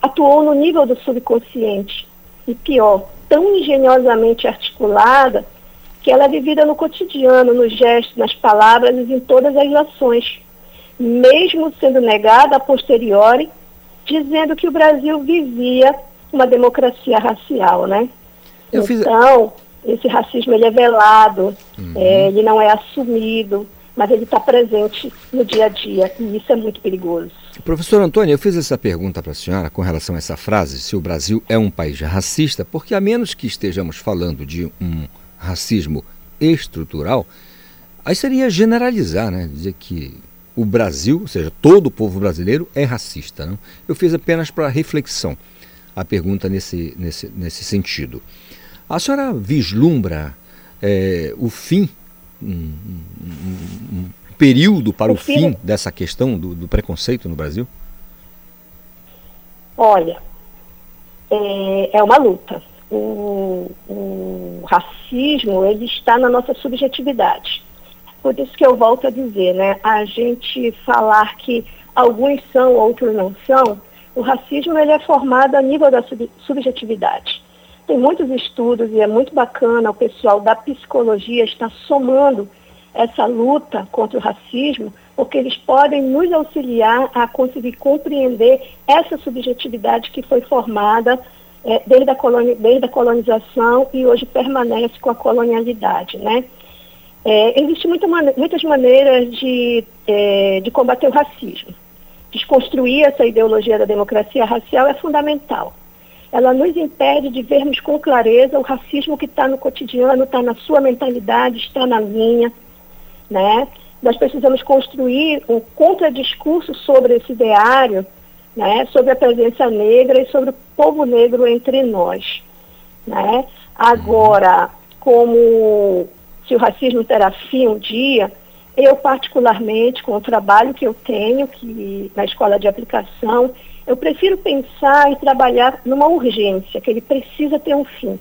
S14: atuou no nível do subconsciente. E pior, tão engenhosamente articulada que ela é vivida no cotidiano, nos gestos, nas palavras e em todas as ações, mesmo sendo negada a posteriori dizendo que o Brasil vivia uma democracia racial, né? Eu então, fiz... esse racismo ele é velado, uhum. é, ele não é assumido, mas ele está presente no dia a dia e isso é muito perigoso.
S2: Professor Antônio, eu fiz essa pergunta para a senhora com relação a essa frase, se o Brasil é um país racista, porque a menos que estejamos falando de um racismo estrutural, aí seria generalizar, né? Dizer que o Brasil, ou seja, todo o povo brasileiro é racista. Não? Eu fiz apenas para reflexão a pergunta nesse, nesse, nesse sentido. A senhora vislumbra é, o fim, um, um, um, período para o, o fim, fim dessa questão do, do, preconceito no Brasil?
S14: Olha, é, é uma luta. O, o racismo ele está na nossa subjetividade. Por isso que eu volto a dizer, né? A gente falar que alguns são, outros não são, o racismo ele é formado a nível da sub subjetividade. Tem muitos estudos e é muito bacana o pessoal da psicologia estar somando essa luta contra o racismo, porque eles podem nos auxiliar a conseguir compreender essa subjetividade que foi formada é, desde, a desde a colonização e hoje permanece com a colonialidade, né? É, Existem muita muitas maneiras de, é, de combater o racismo. Desconstruir essa ideologia da democracia racial é fundamental. Ela nos impede de vermos com clareza o racismo que está no cotidiano, está na sua mentalidade, está na minha. Né? Nós precisamos construir um contradiscurso sobre esse ideário, né? sobre a presença negra e sobre o povo negro entre nós. Né? Agora, como se o racismo terá fim um dia, eu particularmente, com o trabalho que eu tenho que, na escola de aplicação, eu prefiro pensar e trabalhar numa urgência, que ele precisa ter um fim.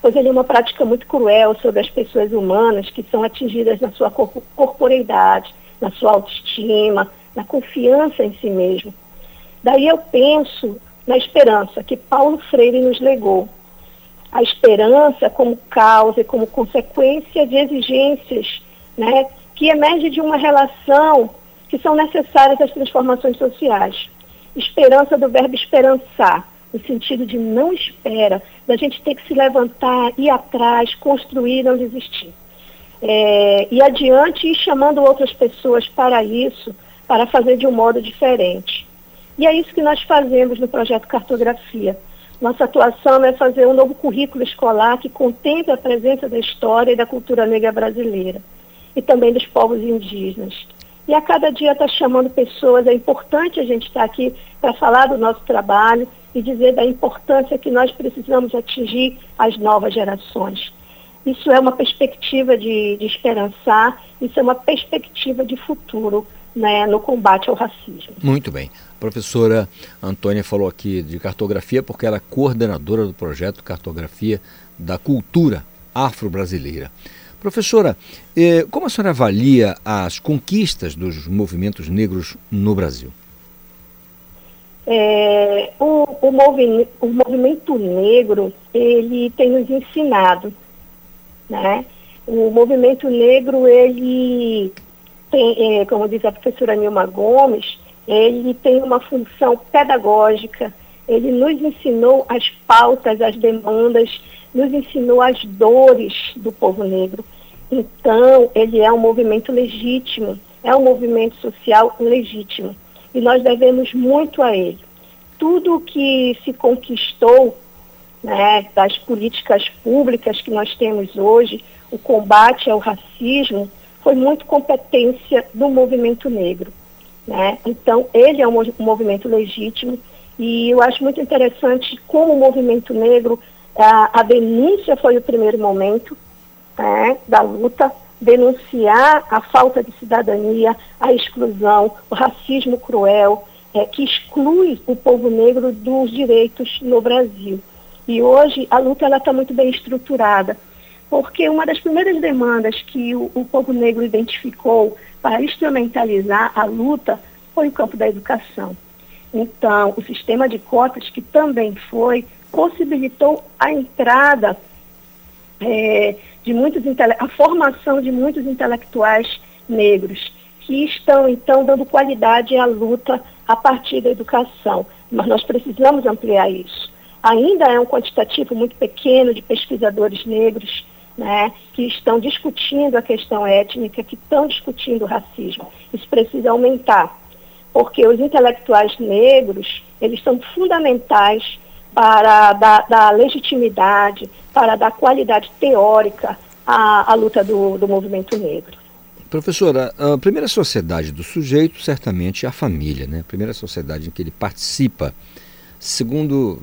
S14: Pois ele é uma prática muito cruel sobre as pessoas humanas que são atingidas na sua corporeidade, na sua autoestima, na confiança em si mesmo. Daí eu penso na esperança que Paulo Freire nos legou, a esperança como causa e como consequência de exigências né, que emergem de uma relação que são necessárias às transformações sociais. Esperança do verbo esperançar, no sentido de não espera, da gente ter que se levantar, ir atrás, construir, não desistir. É, e adiante e chamando outras pessoas para isso, para fazer de um modo diferente. E é isso que nós fazemos no projeto Cartografia nossa atuação é fazer um novo currículo escolar que contemple a presença da história e da cultura negra brasileira e também dos povos indígenas. E a cada dia está chamando pessoas, é importante a gente estar aqui para falar do nosso trabalho e dizer da importância que nós precisamos atingir as novas gerações. Isso é uma perspectiva de, de esperançar, isso é uma perspectiva de futuro né, no combate ao racismo.
S2: Muito bem. A professora Antônia falou aqui de cartografia porque ela é coordenadora do projeto Cartografia da Cultura Afro-Brasileira. Professora, eh, como a senhora avalia as conquistas dos movimentos negros no Brasil?
S14: É, o, o, movi o movimento negro, ele tem nos ensinado, né? O movimento negro, ele tem, é, como diz a professora Nilma Gomes, ele tem uma função pedagógica, ele nos ensinou as pautas, as demandas, nos ensinou as dores do povo negro. Então, ele é um movimento legítimo, é um movimento social legítimo. E nós devemos muito a ele. Tudo que se conquistou né, das políticas públicas que nós temos hoje, o combate ao racismo, foi muito competência do movimento negro. Né? Então, ele é um movimento legítimo e eu acho muito interessante como o movimento negro, a, a denúncia foi o primeiro momento né, da luta, denunciar a falta de cidadania, a exclusão, o racismo cruel, é, que exclui o povo negro dos direitos no Brasil. E hoje a luta está muito bem estruturada, porque uma das primeiras demandas que o, o povo negro identificou para instrumentalizar a luta foi o campo da educação. Então, o sistema de cotas, que também foi, possibilitou a entrada é, de muitos a formação de muitos intelectuais negros que estão então dando qualidade à luta a partir da educação. Mas nós precisamos ampliar isso. Ainda é um quantitativo muito pequeno de pesquisadores negros né, que estão discutindo a questão étnica, que estão discutindo o racismo. Isso precisa aumentar, porque os intelectuais negros, eles são fundamentais para dar, dar legitimidade, para dar qualidade teórica à, à luta do, do movimento negro.
S2: Professora, a primeira sociedade do sujeito certamente é a família, né? A primeira sociedade em que ele participa, segundo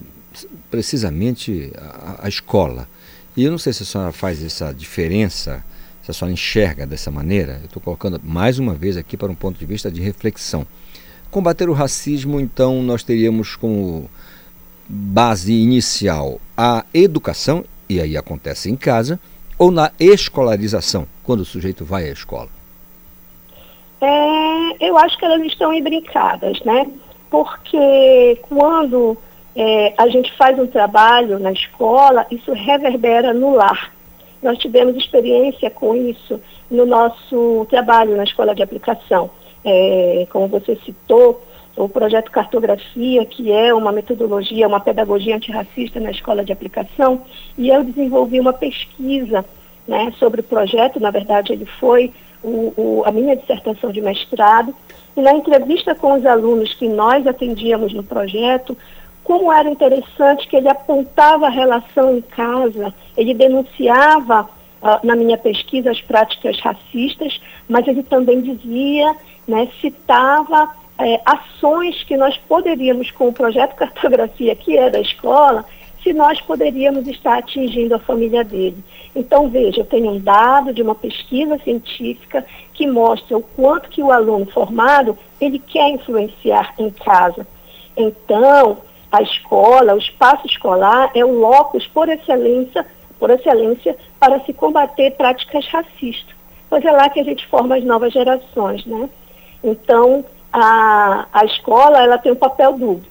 S2: precisamente a, a escola. E eu não sei se a senhora faz essa diferença, se a senhora enxerga dessa maneira. Eu estou colocando mais uma vez aqui para um ponto de vista de reflexão. Combater o racismo, então, nós teríamos como base inicial a educação, e aí acontece em casa, ou na escolarização, quando o sujeito vai à escola?
S14: É, eu acho que elas estão imbricadas, né? Porque quando é, a gente faz um trabalho na escola, isso reverbera no lar. Nós tivemos experiência com isso no nosso trabalho na escola de aplicação. É, como você citou, o projeto Cartografia, que é uma metodologia, uma pedagogia antirracista na escola de aplicação, e eu desenvolvi uma pesquisa né, sobre o projeto, na verdade ele foi o, o, a minha dissertação de mestrado, e na entrevista com os alunos que nós atendíamos no projeto, como era interessante que ele apontava a relação em casa, ele denunciava uh, na minha pesquisa as práticas racistas, mas ele também dizia, né, citava é, ações que nós poderíamos, com o projeto Cartografia, que é da escola, se nós poderíamos estar atingindo a família dele. Então, veja, eu tenho um dado de uma pesquisa científica que mostra o quanto que o aluno formado, ele quer influenciar em casa. Então, a escola, o espaço escolar é o locus por excelência, por excelência para se combater práticas racistas. Pois é lá que a gente forma as novas gerações, né? Então, a, a escola ela tem um papel duplo.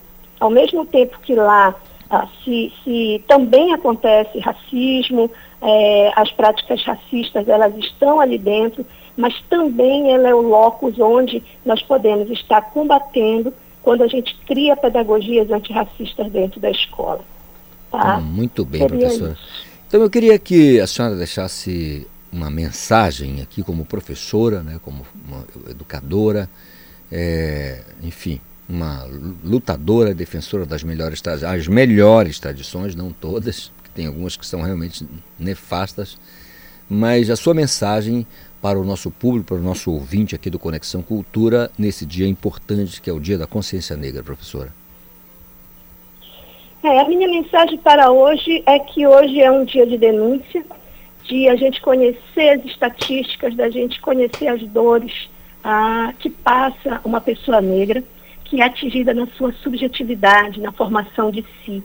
S14: Ao mesmo tempo que lá ah, se, se, também acontece racismo, é, as práticas racistas elas estão ali dentro, mas também ela é o locus onde nós podemos estar combatendo quando a gente cria pedagogias antirracistas dentro da escola. Tá?
S2: Ah, muito bem, Seria professora. Isso. Então eu queria que a senhora deixasse uma mensagem aqui como professora, né, como educadora, é, enfim, uma lutadora, defensora das melhores as melhores tradições, não todas, porque tem algumas que são realmente nefastas, mas a sua mensagem para o nosso público, para o nosso ouvinte aqui do Conexão Cultura, nesse dia importante que é o Dia da Consciência Negra, professora.
S14: É, a minha mensagem para hoje é que hoje é um dia de denúncia, de a gente conhecer as estatísticas, da gente conhecer as dores, ah, que passa uma pessoa negra que é atingida na sua subjetividade, na formação de si.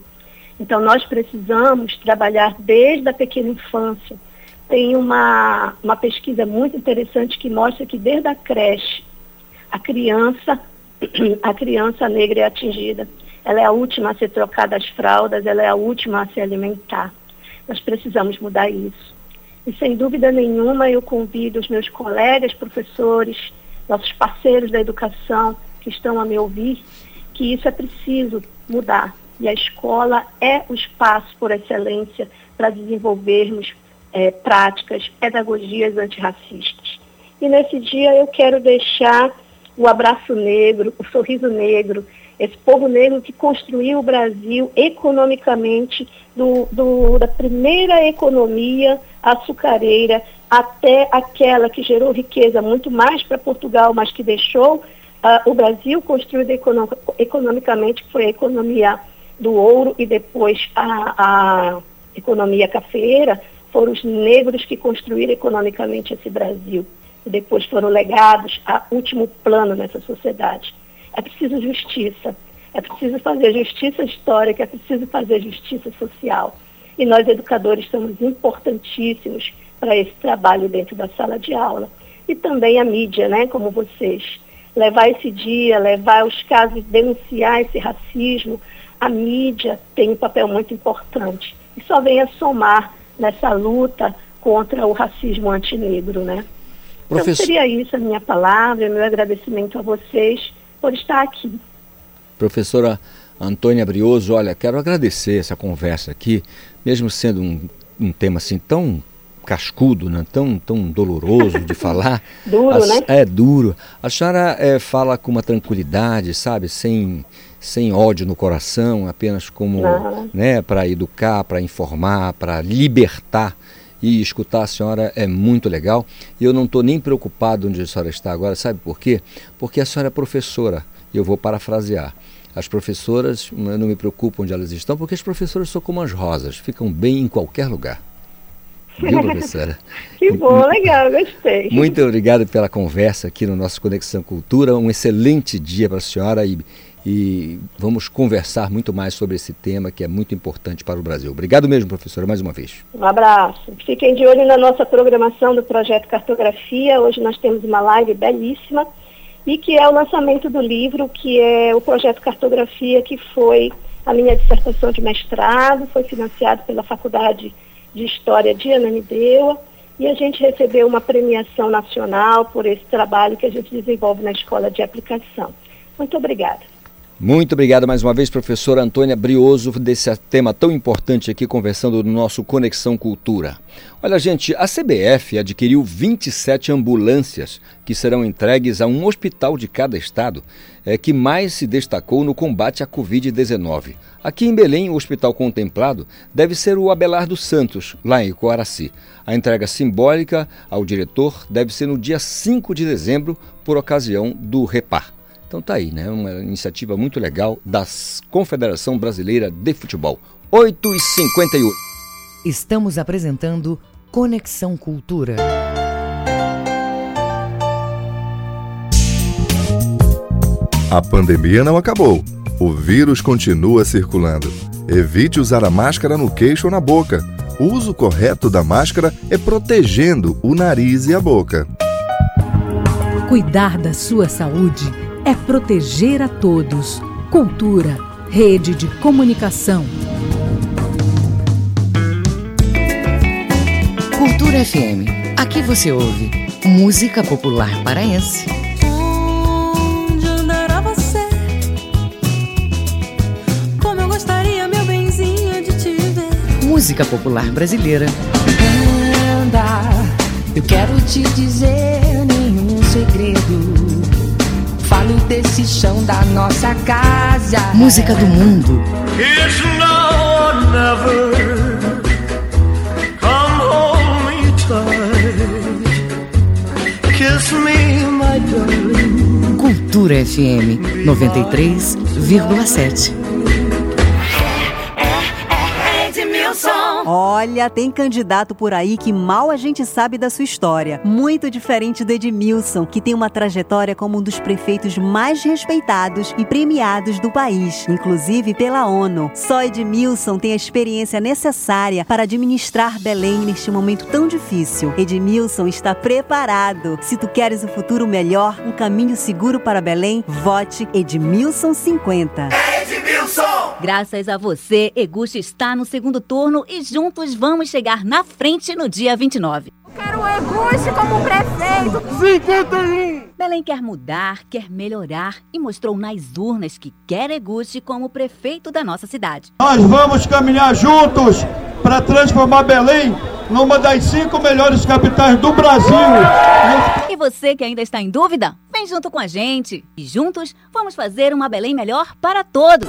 S14: Então, nós precisamos trabalhar desde a pequena infância. Tem uma, uma pesquisa muito interessante que mostra que desde a creche, a criança, a criança negra é atingida. Ela é a última a ser trocada as fraldas, ela é a última a se alimentar. Nós precisamos mudar isso. E sem dúvida nenhuma eu convido os meus colegas, professores, nossos parceiros da educação que estão a me ouvir, que isso é preciso mudar. E a escola é o espaço por excelência para desenvolvermos é, práticas, pedagogias antirracistas. E nesse dia eu quero deixar o abraço negro, o sorriso negro, esse povo negro que construiu o Brasil economicamente, do, do, da primeira economia açucareira até aquela que gerou riqueza muito mais para Portugal, mas que deixou uh, o Brasil construído econom economicamente, que foi a economia do ouro e depois a, a economia cafeeira, foram os negros que construíram economicamente esse Brasil e depois foram legados a último plano nessa sociedade. É preciso justiça, é preciso fazer justiça histórica, é preciso fazer justiça social. E nós, educadores, somos importantíssimos para esse trabalho dentro da sala de aula. E também a mídia, né, como vocês. Levar esse dia, levar os casos, denunciar esse racismo, a mídia tem um papel muito importante. E só vem a somar nessa luta contra o racismo antinegro, né? Professor... Então seria isso a minha palavra, meu agradecimento a vocês por estar aqui.
S2: Professora Antônia Brioso, olha, quero agradecer essa conversa aqui, mesmo sendo um, um tema assim tão cascudo, né? tão, tão doloroso de falar.
S14: duro, a, né?
S2: É duro. A senhora é, fala com uma tranquilidade, sabe, sem, sem ódio no coração, apenas como né, para educar, para informar, para libertar. E escutar a senhora é muito legal. E eu não estou nem preocupado onde a senhora está agora, sabe por quê? Porque a senhora é professora. E eu vou parafrasear. As professoras, eu não me preocupo onde elas estão, porque as professoras são como as rosas, ficam bem em qualquer lugar. Viu, professora?
S14: que bom, legal, gostei.
S2: Muito obrigado pela conversa aqui no nosso Conexão Cultura. Um excelente dia para a senhora e, e vamos conversar muito mais sobre esse tema que é muito importante para o Brasil. Obrigado mesmo, professora, mais uma vez.
S14: Um abraço. Fiquem de olho na nossa programação do projeto Cartografia. Hoje nós temos uma live belíssima e que é o lançamento do livro, que é o projeto Cartografia, que foi a minha dissertação de mestrado, foi financiado pela Faculdade de História de Ananindeua, e a gente recebeu uma premiação nacional por esse trabalho que a gente desenvolve na Escola de Aplicação. Muito obrigada.
S2: Muito obrigado mais uma vez, professora Antônia Brioso, desse tema tão importante aqui, conversando no nosso Conexão Cultura. Olha, gente, a CBF adquiriu 27 ambulâncias que serão entregues a um hospital de cada estado é, que mais se destacou no combate à Covid-19. Aqui em Belém, o hospital contemplado deve ser o Abelardo Santos, lá em Coaraci. A entrega simbólica ao diretor deve ser no dia 5 de dezembro, por ocasião do Repar. Então tá aí, né? Uma iniciativa muito legal da Confederação Brasileira de Futebol. 8 e 58
S1: Estamos apresentando Conexão Cultura.
S15: A pandemia não acabou. O vírus continua circulando. Evite usar a máscara no queixo ou na boca. O uso correto da máscara é protegendo o nariz e a boca.
S16: Cuidar da sua saúde é proteger a todos. Cultura, rede de comunicação.
S1: Cultura FM. Aqui você ouve música popular paraense.
S17: Onde andará você? Como eu gostaria, meu benzinho, de te ver.
S1: Música popular brasileira.
S18: Anda, eu quero te dizer nenhum segredo falo desse chão da nossa casa.
S1: Música do mundo.
S19: It's now or never. Come hold me tight. Kiss me, my darling.
S1: Cultura FM 93,7.
S8: Olha, tem candidato por aí que mal a gente sabe da sua história. Muito diferente do Edmilson, que tem uma trajetória como um dos prefeitos mais respeitados e premiados do país, inclusive pela ONU. Só Edmilson tem a experiência necessária para administrar Belém neste momento tão difícil. Edmilson está preparado. Se tu queres um futuro melhor, um caminho seguro para Belém, vote Edmilson 50.
S9: Edmilson! Graças a você, Eguchi está no segundo turno e juntos vamos chegar na frente no dia 29.
S20: Quero o Eguchi como prefeito.
S9: 51! Belém quer mudar, quer melhorar e mostrou nas urnas que quer Eguchi como prefeito da nossa cidade.
S21: Nós vamos caminhar juntos para transformar Belém numa das cinco melhores capitais do Brasil.
S9: E você que ainda está em dúvida, vem junto com a gente. E juntos vamos fazer uma Belém melhor para todos.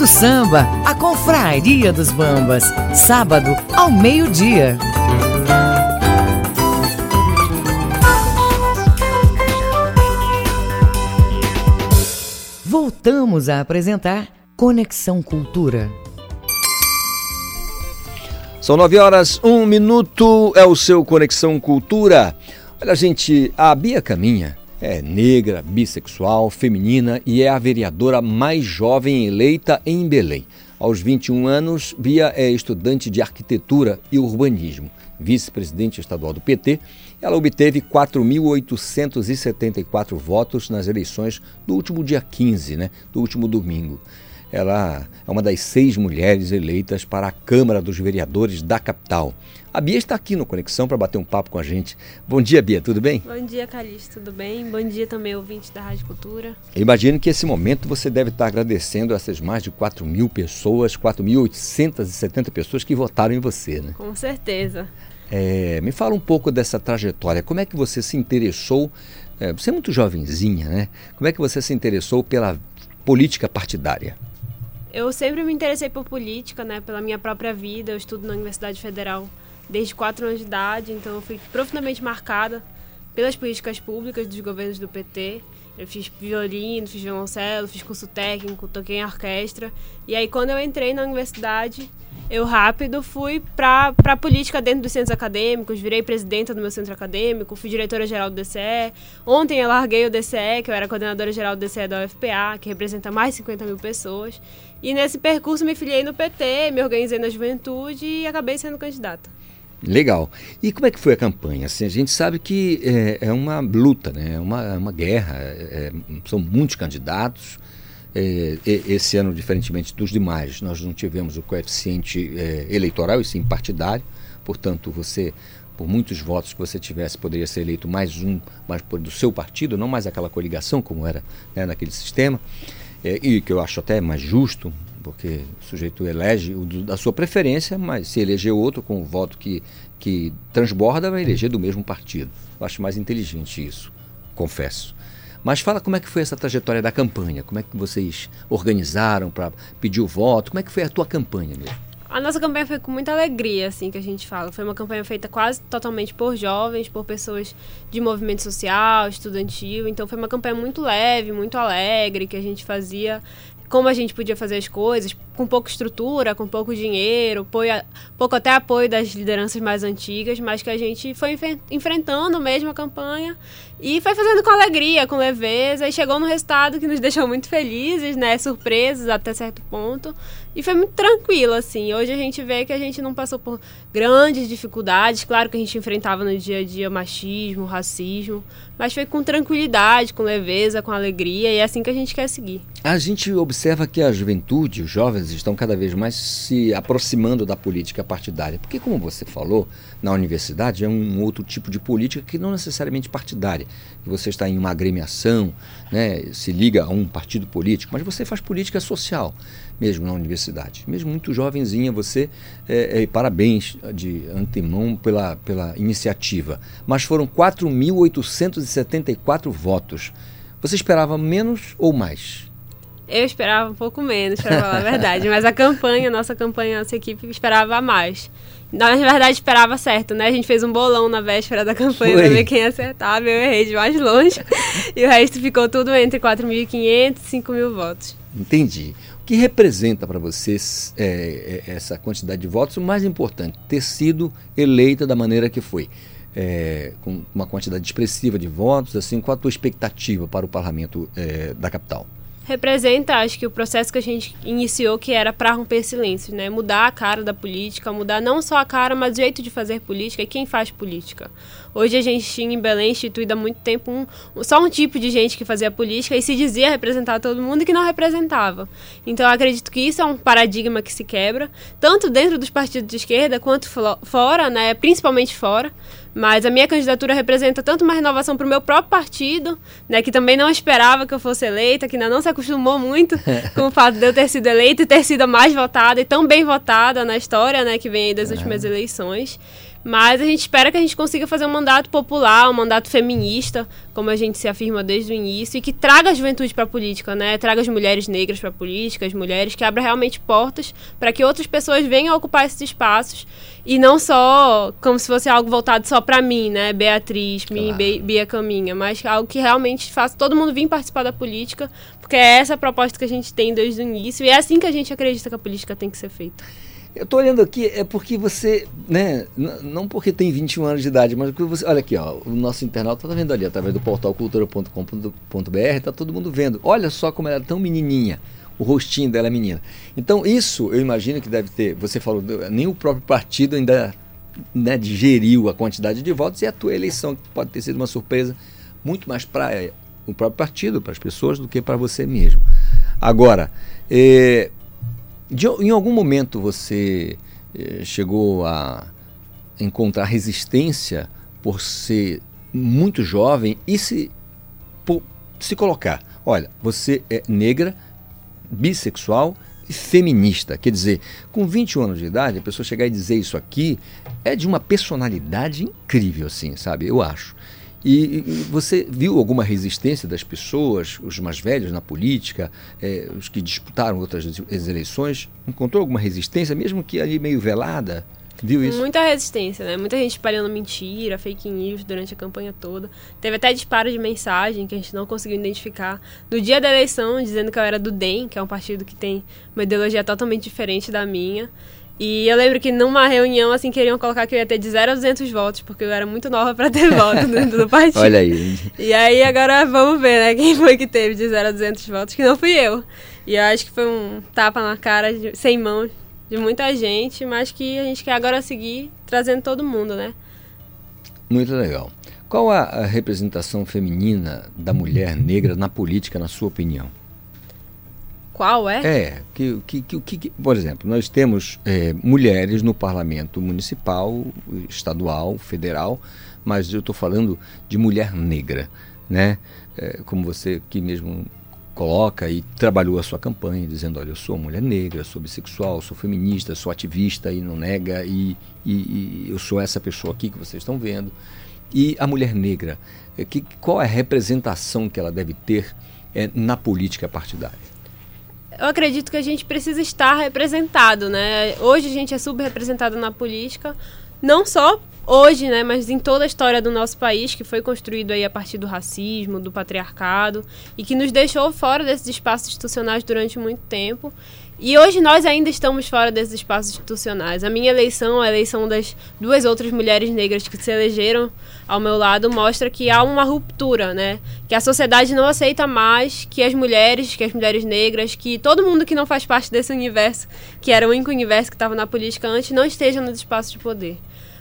S1: Do Samba, a Confraria dos Bambas, sábado ao meio-dia. Voltamos a apresentar Conexão Cultura.
S2: São nove horas, um minuto, é o seu Conexão Cultura. Olha, gente, a Bia Caminha é negra, bissexual, feminina e é a vereadora mais jovem eleita em Belém. Aos 21 anos, Bia é estudante de arquitetura e urbanismo, vice-presidente estadual do PT. Ela obteve 4.874 votos nas eleições do último dia 15, né, do último domingo. Ela é uma das seis mulheres eleitas para a Câmara dos Vereadores da capital. A Bia está aqui no Conexão para bater um papo com a gente. Bom dia, Bia, tudo bem?
S22: Bom dia, Calixto, tudo bem? Bom dia também, ouvinte da Rádio Cultura.
S2: Eu imagino que esse momento você deve estar agradecendo essas mais de 4 mil pessoas, 4.870 pessoas que votaram em você, né?
S22: Com certeza.
S2: É, me fala um pouco dessa trajetória. Como é que você se interessou? É, você é muito jovenzinha, né? Como é que você se interessou pela política partidária?
S22: Eu sempre me interessei por política, né? Pela minha própria vida. Eu estudo na Universidade Federal desde 4 anos de idade, então eu fui profundamente marcada pelas políticas públicas dos governos do PT. Eu fiz violino, fiz violoncelo, fiz curso técnico, toquei em orquestra. E aí, quando eu entrei na universidade, eu rápido fui para a política dentro dos centros acadêmicos, virei presidenta do meu centro acadêmico, fui diretora-geral do DCE. Ontem eu larguei o DCE, que eu era coordenadora-geral do DCE da UFPA, que representa mais de 50 mil pessoas. E nesse percurso me filiei no PT, me organizei na juventude e acabei sendo candidata.
S2: Legal. E como é que foi a campanha? Assim, a gente sabe que é, é uma luta, né? é uma, é uma guerra, é, são muitos candidatos. É, esse ano, diferentemente dos demais, nós não tivemos o coeficiente é, eleitoral, e sim partidário. Portanto, você, por muitos votos que você tivesse, poderia ser eleito mais um, mas do seu partido, não mais aquela coligação como era né, naquele sistema. É, e que eu acho até mais justo, porque o sujeito elege o da sua preferência, mas se eleger outro com o voto que, que transborda, vai eleger do mesmo partido. Eu acho mais inteligente isso, confesso. Mas fala como é que foi essa trajetória da campanha, como é que vocês organizaram para pedir o voto, como é que foi a tua campanha mesmo?
S22: A nossa campanha foi com muita alegria, assim, que a gente fala. Foi uma campanha feita quase totalmente por jovens, por pessoas de movimento social, estudantil. Então foi uma campanha muito leve, muito alegre, que a gente fazia como a gente podia fazer as coisas, com pouca estrutura, com pouco dinheiro, apoio, pouco até apoio das lideranças mais antigas, mas que a gente foi enfrentando mesmo a campanha e foi fazendo com alegria, com leveza, e chegou no resultado que nos deixou muito felizes, né, surpresos até certo ponto, e foi muito tranquilo, assim. Hoje a gente vê que a gente não passou por grandes dificuldades. Claro que a gente enfrentava no dia a dia machismo, racismo, mas foi com tranquilidade, com leveza, com alegria, e é assim que a gente quer seguir.
S2: A gente observa que a juventude, os jovens estão cada vez mais se aproximando da política partidária. Porque, como você falou, na universidade é um outro tipo de política que não necessariamente partidária. Você está em uma agremiação, né, se liga a um partido político, mas você faz política social mesmo na universidade. Mesmo muito jovenzinha, você, é, é, parabéns de antemão pela, pela iniciativa. Mas foram 4.874 votos. Você esperava menos ou mais?
S22: Eu esperava um pouco menos, para falar a verdade. Mas a campanha, nossa campanha, nossa equipe esperava mais. Na verdade, esperava certo, né? A gente fez um bolão na véspera da campanha pra ver quem acertava. Eu errei de mais longe. e o resto ficou tudo entre 4.500 e 5.000 votos.
S2: Entendi. O que representa para vocês é, é, essa quantidade de votos? O mais importante, ter sido eleita da maneira que foi. É, com uma quantidade expressiva de votos, assim, qual a tua expectativa para o parlamento é, da capital?
S22: Representa, acho que o processo que a gente iniciou que era para romper silêncio, né? Mudar a cara da política, mudar não só a cara, mas o jeito de fazer política e quem faz política. Hoje a gente tinha em Belém instituído há muito tempo um, só um tipo de gente que fazia política e se dizia representar todo mundo e que não representava. Então eu acredito que isso é um paradigma que se quebra, tanto dentro dos partidos de esquerda quanto fora, né? Principalmente fora. Mas a minha candidatura representa tanto uma renovação para o meu próprio partido, né, que também não esperava que eu fosse eleita, que ainda não se acostumou muito com o fato de eu ter sido eleita e ter sido a mais votada e tão bem votada na história, né, que vem aí das últimas eleições. Mas a gente espera que a gente consiga fazer um mandato popular, um mandato feminista, como a gente se afirma desde o início, e que traga a juventude para a política, né? Traga as mulheres negras para a política, as mulheres que abra realmente portas para que outras pessoas venham a ocupar esses espaços e não só como se fosse algo voltado só para mim, né? Beatriz, claro. mim, Bia Caminha, mas algo que realmente faça todo mundo vir participar da política, porque é essa a proposta que a gente tem desde o início e é assim que a gente acredita que a política tem que ser feita.
S2: Eu estou olhando aqui, é porque você, né, não porque tem 21 anos de idade, mas porque você, olha aqui, ó, o nosso internauta está vendo ali, através do portal cultura.com.br, está todo mundo vendo. Olha só como ela é tão menininha, o rostinho dela é menina. Então isso, eu imagino que deve ter, você falou, nem o próprio partido ainda né, digeriu a quantidade de votos e a tua eleição, que pode ter sido uma surpresa muito mais para o próprio partido, para as pessoas, do que para você mesmo. Agora, eh, de, em algum momento você eh, chegou a encontrar resistência por ser muito jovem e se, por, se colocar: olha, você é negra, bissexual e feminista. Quer dizer, com 21 anos de idade, a pessoa chegar e dizer isso aqui é de uma personalidade incrível, assim, sabe? Eu acho. E, você viu alguma resistência das pessoas, os mais velhos na política, é, os que disputaram outras eleições? Encontrou alguma resistência, mesmo que ali meio velada? Viu isso?
S22: Muita resistência, né? Muita gente espalhando mentira, fake news durante a campanha toda. Teve até disparo de mensagem que a gente não conseguiu identificar. No dia da eleição, dizendo que eu era do DEM, que é um partido que tem uma ideologia totalmente diferente da minha. E eu lembro que numa reunião, assim, queriam colocar que eu ia ter de 0 a 200 votos, porque eu era muito nova para ter voto dentro do partido.
S2: Olha aí.
S22: E aí agora vamos ver, né, quem foi que teve de 0 a 200 votos, que não fui eu. E eu acho que foi um tapa na cara, de, sem mão, de muita gente, mas que a gente quer agora seguir trazendo todo mundo, né?
S2: Muito legal. Qual a, a representação feminina da mulher negra na política, na sua opinião?
S22: Qual é?
S2: É, que, que, que, que por exemplo, nós temos é, mulheres no parlamento municipal, estadual, federal, mas eu estou falando de mulher negra, né? É, como você aqui mesmo coloca e trabalhou a sua campanha dizendo, olha, eu sou mulher negra, sou bissexual, sou feminista, sou ativista e não nega e, e, e eu sou essa pessoa aqui que vocês estão vendo. E a mulher negra, é, que, qual é a representação que ela deve ter é, na política partidária?
S22: Eu acredito que a gente precisa estar representado, né? Hoje a gente é subrepresentado na política, não só hoje, né, mas em toda a história do nosso país, que foi construído aí a partir do racismo, do patriarcado, e que nos deixou fora desses espaços institucionais durante muito tempo. E hoje nós ainda estamos fora desses espaços institucionais. A minha eleição, a eleição das duas outras mulheres negras que se elegeram ao meu lado, mostra que há uma ruptura, né? Que a sociedade não aceita mais que as mulheres, que as mulheres negras, que todo mundo que não faz parte desse universo, que era o único universo que estava na política antes, não esteja nos espaços de poder.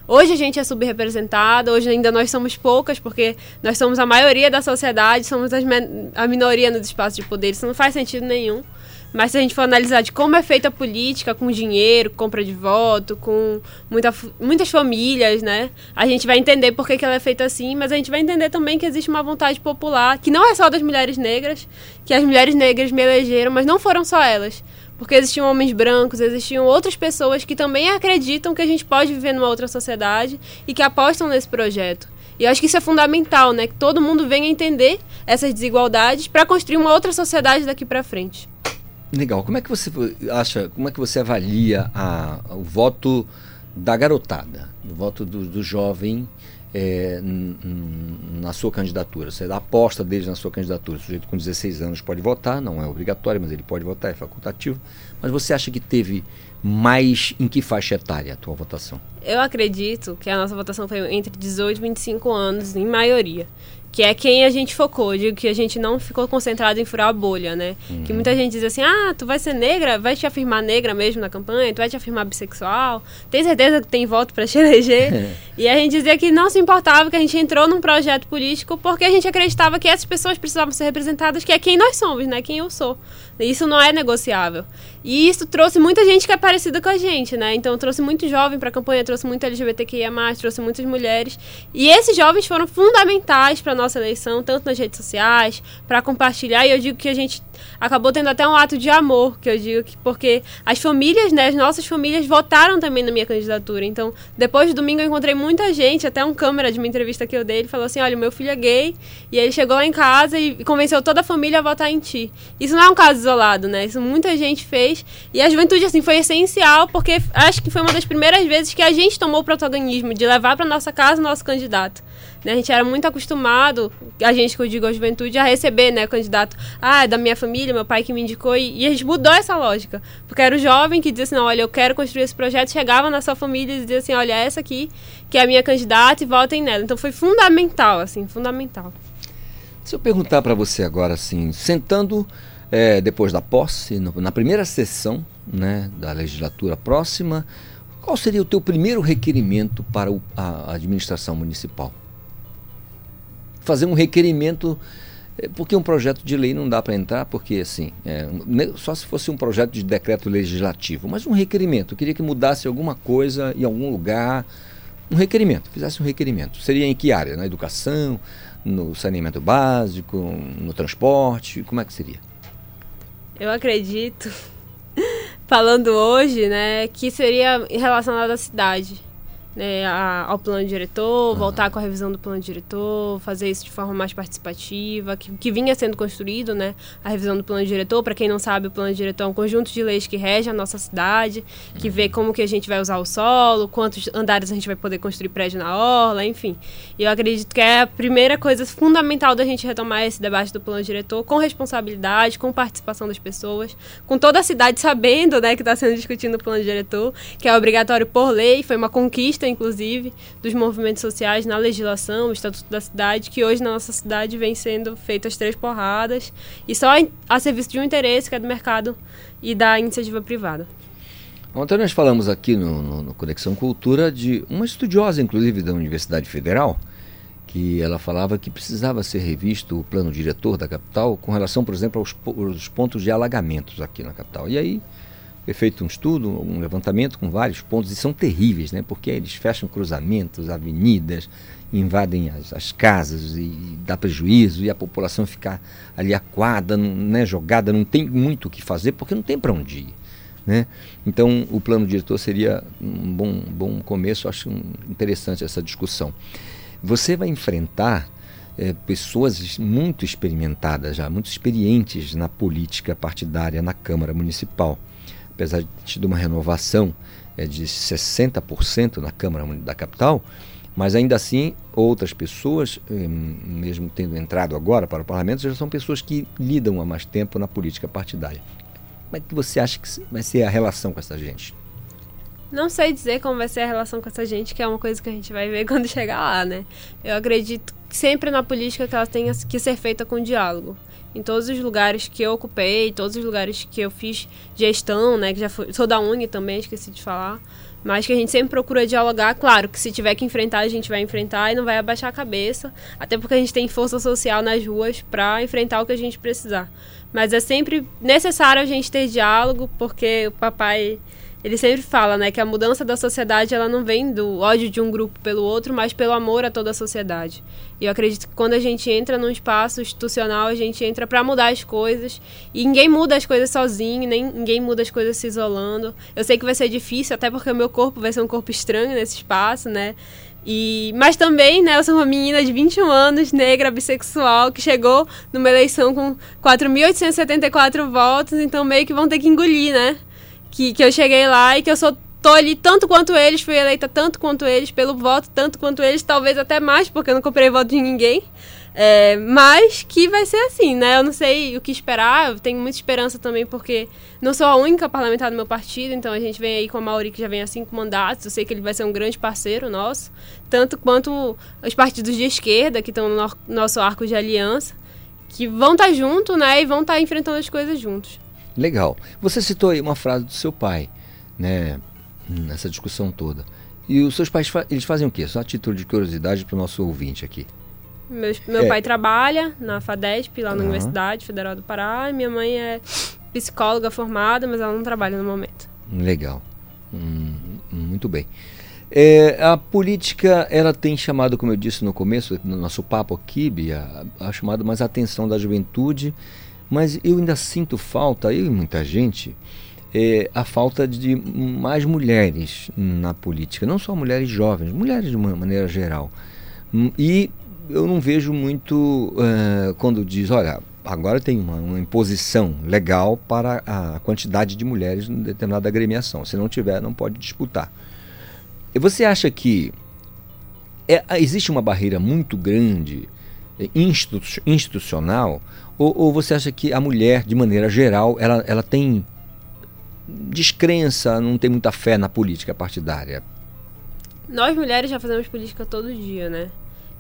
S22: Hoje a gente é subrepresentada, hoje ainda nós somos poucas, porque nós somos a maioria da sociedade, somos a minoria nos espaços de poder. Isso não faz sentido nenhum. Mas se a gente for analisar de como é feita a política, com dinheiro, compra de voto, com muita, muitas famílias, né? A gente vai entender por que, que ela é feita assim, mas a gente vai entender também que existe uma vontade popular, que não é só das mulheres negras, que as mulheres negras me elegeram, mas não foram só elas. Porque existiam homens brancos, existiam outras pessoas que também acreditam que a gente pode viver numa outra sociedade e que apostam nesse projeto. E eu acho que isso é fundamental, né? Que todo mundo venha entender essas desigualdades para construir uma outra sociedade daqui para frente.
S2: Legal. Como é que você acha, como é que você avalia a, o voto da garotada, o voto do, do jovem é, na sua candidatura? Você aposta deles na sua candidatura. O sujeito com 16 anos pode votar, não é obrigatório, mas ele pode votar, é facultativo. Mas você acha que teve mais em que faixa etária a tua votação?
S22: Eu acredito que a nossa votação foi entre 18 e 25 anos, em maioria que é quem a gente focou. Eu digo que a gente não ficou concentrado em furar a bolha, né? Uhum. Que muita gente diz assim: ah, tu vai ser negra, vai te afirmar negra mesmo na campanha, tu vai te afirmar bissexual, tem certeza que tem voto para te eleger? e a gente dizia que não se importava, que a gente entrou num projeto político porque a gente acreditava que essas pessoas precisavam ser representadas, que é quem nós somos, né? Quem eu sou. Isso não é negociável. E isso trouxe muita gente que é parecida com a gente, né? Então trouxe muito jovem para a campanha, trouxe muito LGBTQIA+, trouxe muitas mulheres. E esses jovens foram fundamentais para nossa eleição, tanto nas redes sociais, para compartilhar. E eu digo que a gente acabou tendo até um ato de amor, que eu digo que porque as famílias, né, as nossas famílias votaram também na minha candidatura. Então, depois do domingo eu encontrei muita gente, até um câmera de uma entrevista que eu dei, ele falou assim: "Olha, meu filho é gay", e ele chegou lá em casa e convenceu toda a família a votar em ti. Isso não é um caso isolado, né? Isso muita gente fez e a juventude assim foi essencial, porque acho que foi uma das primeiras vezes que a gente tomou o protagonismo de levar para nossa casa o nosso candidato. Né? A gente era muito acostumado, a gente que eu digo a juventude, a receber né, candidato, ah, é da minha família, meu pai que me indicou, e, e, a gente mudou essa lógica. Porque era o jovem que dizia assim, olha, eu quero construir esse projeto, chegava na sua família e dizia assim, olha, essa aqui que é a minha candidata e votem nela. Então foi fundamental, assim, fundamental.
S2: Se eu perguntar para você agora, assim, sentando é, depois da posse, no, na primeira sessão né, da legislatura próxima, qual seria o teu primeiro requerimento para o, a administração municipal? fazer um requerimento é, porque um projeto de lei não dá para entrar, porque assim, é, só se fosse um projeto de decreto legislativo, mas um requerimento. Eu queria que mudasse alguma coisa em algum lugar, um requerimento, fizesse um requerimento. Seria em que área? Na educação, no saneamento básico, no transporte? Como é que seria?
S22: Eu acredito, falando hoje, né, que seria relacionado à cidade né, a, ao plano diretor, uhum. voltar com a revisão do plano diretor, fazer isso de forma mais participativa, que, que vinha sendo construído, né, a revisão do plano diretor. Para quem não sabe, o plano diretor é um conjunto de leis que rege a nossa cidade, que uhum. vê como que a gente vai usar o solo, quantos andares a gente vai poder construir prédio na orla, enfim. E eu acredito que é a primeira coisa fundamental da gente retomar esse debate do plano diretor com responsabilidade, com participação das pessoas, com toda a cidade sabendo, né, que está sendo discutido o plano diretor, que é obrigatório por lei, foi uma conquista inclusive, dos movimentos sociais na legislação, o Estatuto da Cidade, que hoje na nossa cidade vem sendo feito as três porradas, e só a serviço de um interesse, que é do mercado e da iniciativa privada.
S2: Ontem nós falamos aqui no, no, no Conexão Cultura de uma estudiosa, inclusive, da Universidade Federal, que ela falava que precisava ser revisto o plano diretor da capital com relação, por exemplo, aos, aos pontos de alagamentos aqui na capital. E aí foi feito um estudo, um levantamento com vários pontos, e são terríveis, né? porque eles fecham cruzamentos, avenidas, invadem as, as casas e, e, dá prejuízo, e a população fica ali aquada, né, jogada, não tem muito o que fazer, porque não tem para onde ir. Né? Então, o plano diretor seria um bom, bom começo, acho interessante essa discussão. Você vai enfrentar é, pessoas muito experimentadas já, muito experientes na política partidária na Câmara Municipal apesar de ter uma renovação é, de 60% na Câmara da capital, mas ainda assim outras pessoas, eh, mesmo tendo entrado agora para o parlamento, já são pessoas que lidam há mais tempo na política partidária. Como é que você acha que vai ser a relação com essa gente?
S22: Não sei dizer como vai ser a relação com essa gente, que é uma coisa que a gente vai ver quando chegar lá, né? Eu acredito sempre na política que ela tenha que ser feita com diálogo. Em todos os lugares que eu ocupei, todos os lugares que eu fiz gestão, né, que já fui, sou da Uni também, esqueci de falar, mas que a gente sempre procura dialogar, claro, que se tiver que enfrentar, a gente vai enfrentar e não vai abaixar a cabeça, até porque a gente tem força social nas ruas para enfrentar o que a gente precisar. Mas é sempre necessário a gente ter diálogo, porque o papai ele sempre fala, né, que a mudança da sociedade ela não vem do ódio de um grupo pelo outro, mas pelo amor a toda a sociedade. E eu acredito que quando a gente entra num espaço institucional, a gente entra para mudar as coisas. E ninguém muda as coisas sozinho, nem ninguém muda as coisas se isolando. Eu sei que vai ser difícil, até porque o meu corpo vai ser um corpo estranho nesse espaço, né? E, mas também, né, eu sou uma menina de 21 anos, negra, bissexual, que chegou numa eleição com 4.874 votos, então meio que vão ter que engolir, né? Que, que eu cheguei lá e que eu sou tô ali tanto quanto eles, fui eleita tanto quanto eles, pelo voto, tanto quanto eles, talvez até mais, porque eu não comprei voto de ninguém. É, mas que vai ser assim, né? Eu não sei o que esperar, eu tenho muita esperança também, porque não sou a única parlamentar do meu partido, então a gente vem aí com a Mauri, que já vem há cinco mandatos, eu sei que ele vai ser um grande parceiro nosso, tanto quanto os partidos de esquerda, que estão no nosso arco de aliança, que vão estar tá junto, né? E vão estar tá enfrentando as coisas juntos.
S2: Legal. Você citou aí uma frase do seu pai, né? Nessa discussão toda. E os seus pais, eles fazem o quê? Só a título de curiosidade para o nosso ouvinte aqui.
S22: Meu, meu é. pai trabalha na FADESP, lá na uhum. Universidade Federal do Pará. Minha mãe é psicóloga formada, mas ela não trabalha no momento.
S2: Legal. Hum, muito bem. É, a política, ela tem chamado, como eu disse no começo, no nosso papo aqui, Bia, a chamado mais a atenção da juventude mas eu ainda sinto falta, eu e muita gente, é, a falta de mais mulheres na política. Não só mulheres jovens, mulheres de uma maneira geral. Hum, e eu não vejo muito uh, quando diz, olha, agora tem uma, uma, imposição legal para a quantidade de mulheres em determinada agremiação. Se não tiver, não pode disputar. E você acha que é, existe uma barreira muito grande é, institu institucional ou, ou, você acha que a mulher, de maneira geral, ela, ela tem descrença, não tem muita fé na política partidária?
S22: Nós mulheres já fazemos política todo dia, né?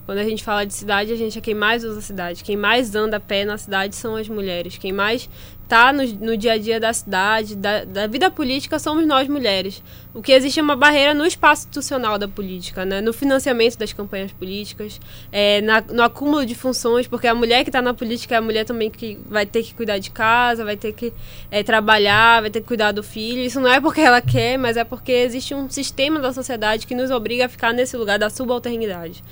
S22: Quando a gente fala de cidade, a gente é quem mais usa a cidade. Quem mais anda a pé na cidade são as mulheres. Quem mais tá no, no dia a dia da cidade, da, da, vida política, somos nós mulheres. O que existe é uma barreira no espaço institucional da política, né? no financiamento das campanhas políticas, é, na, no acúmulo de funções, porque a mulher que está na política é a mulher também que vai ter que cuidar de casa, vai ter que é, trabalhar, vai ter que cuidar do filho. Isso não é porque ela quer, mas é porque existe um sistema da sociedade que nos obriga a ficar nesse lugar da subalternidade.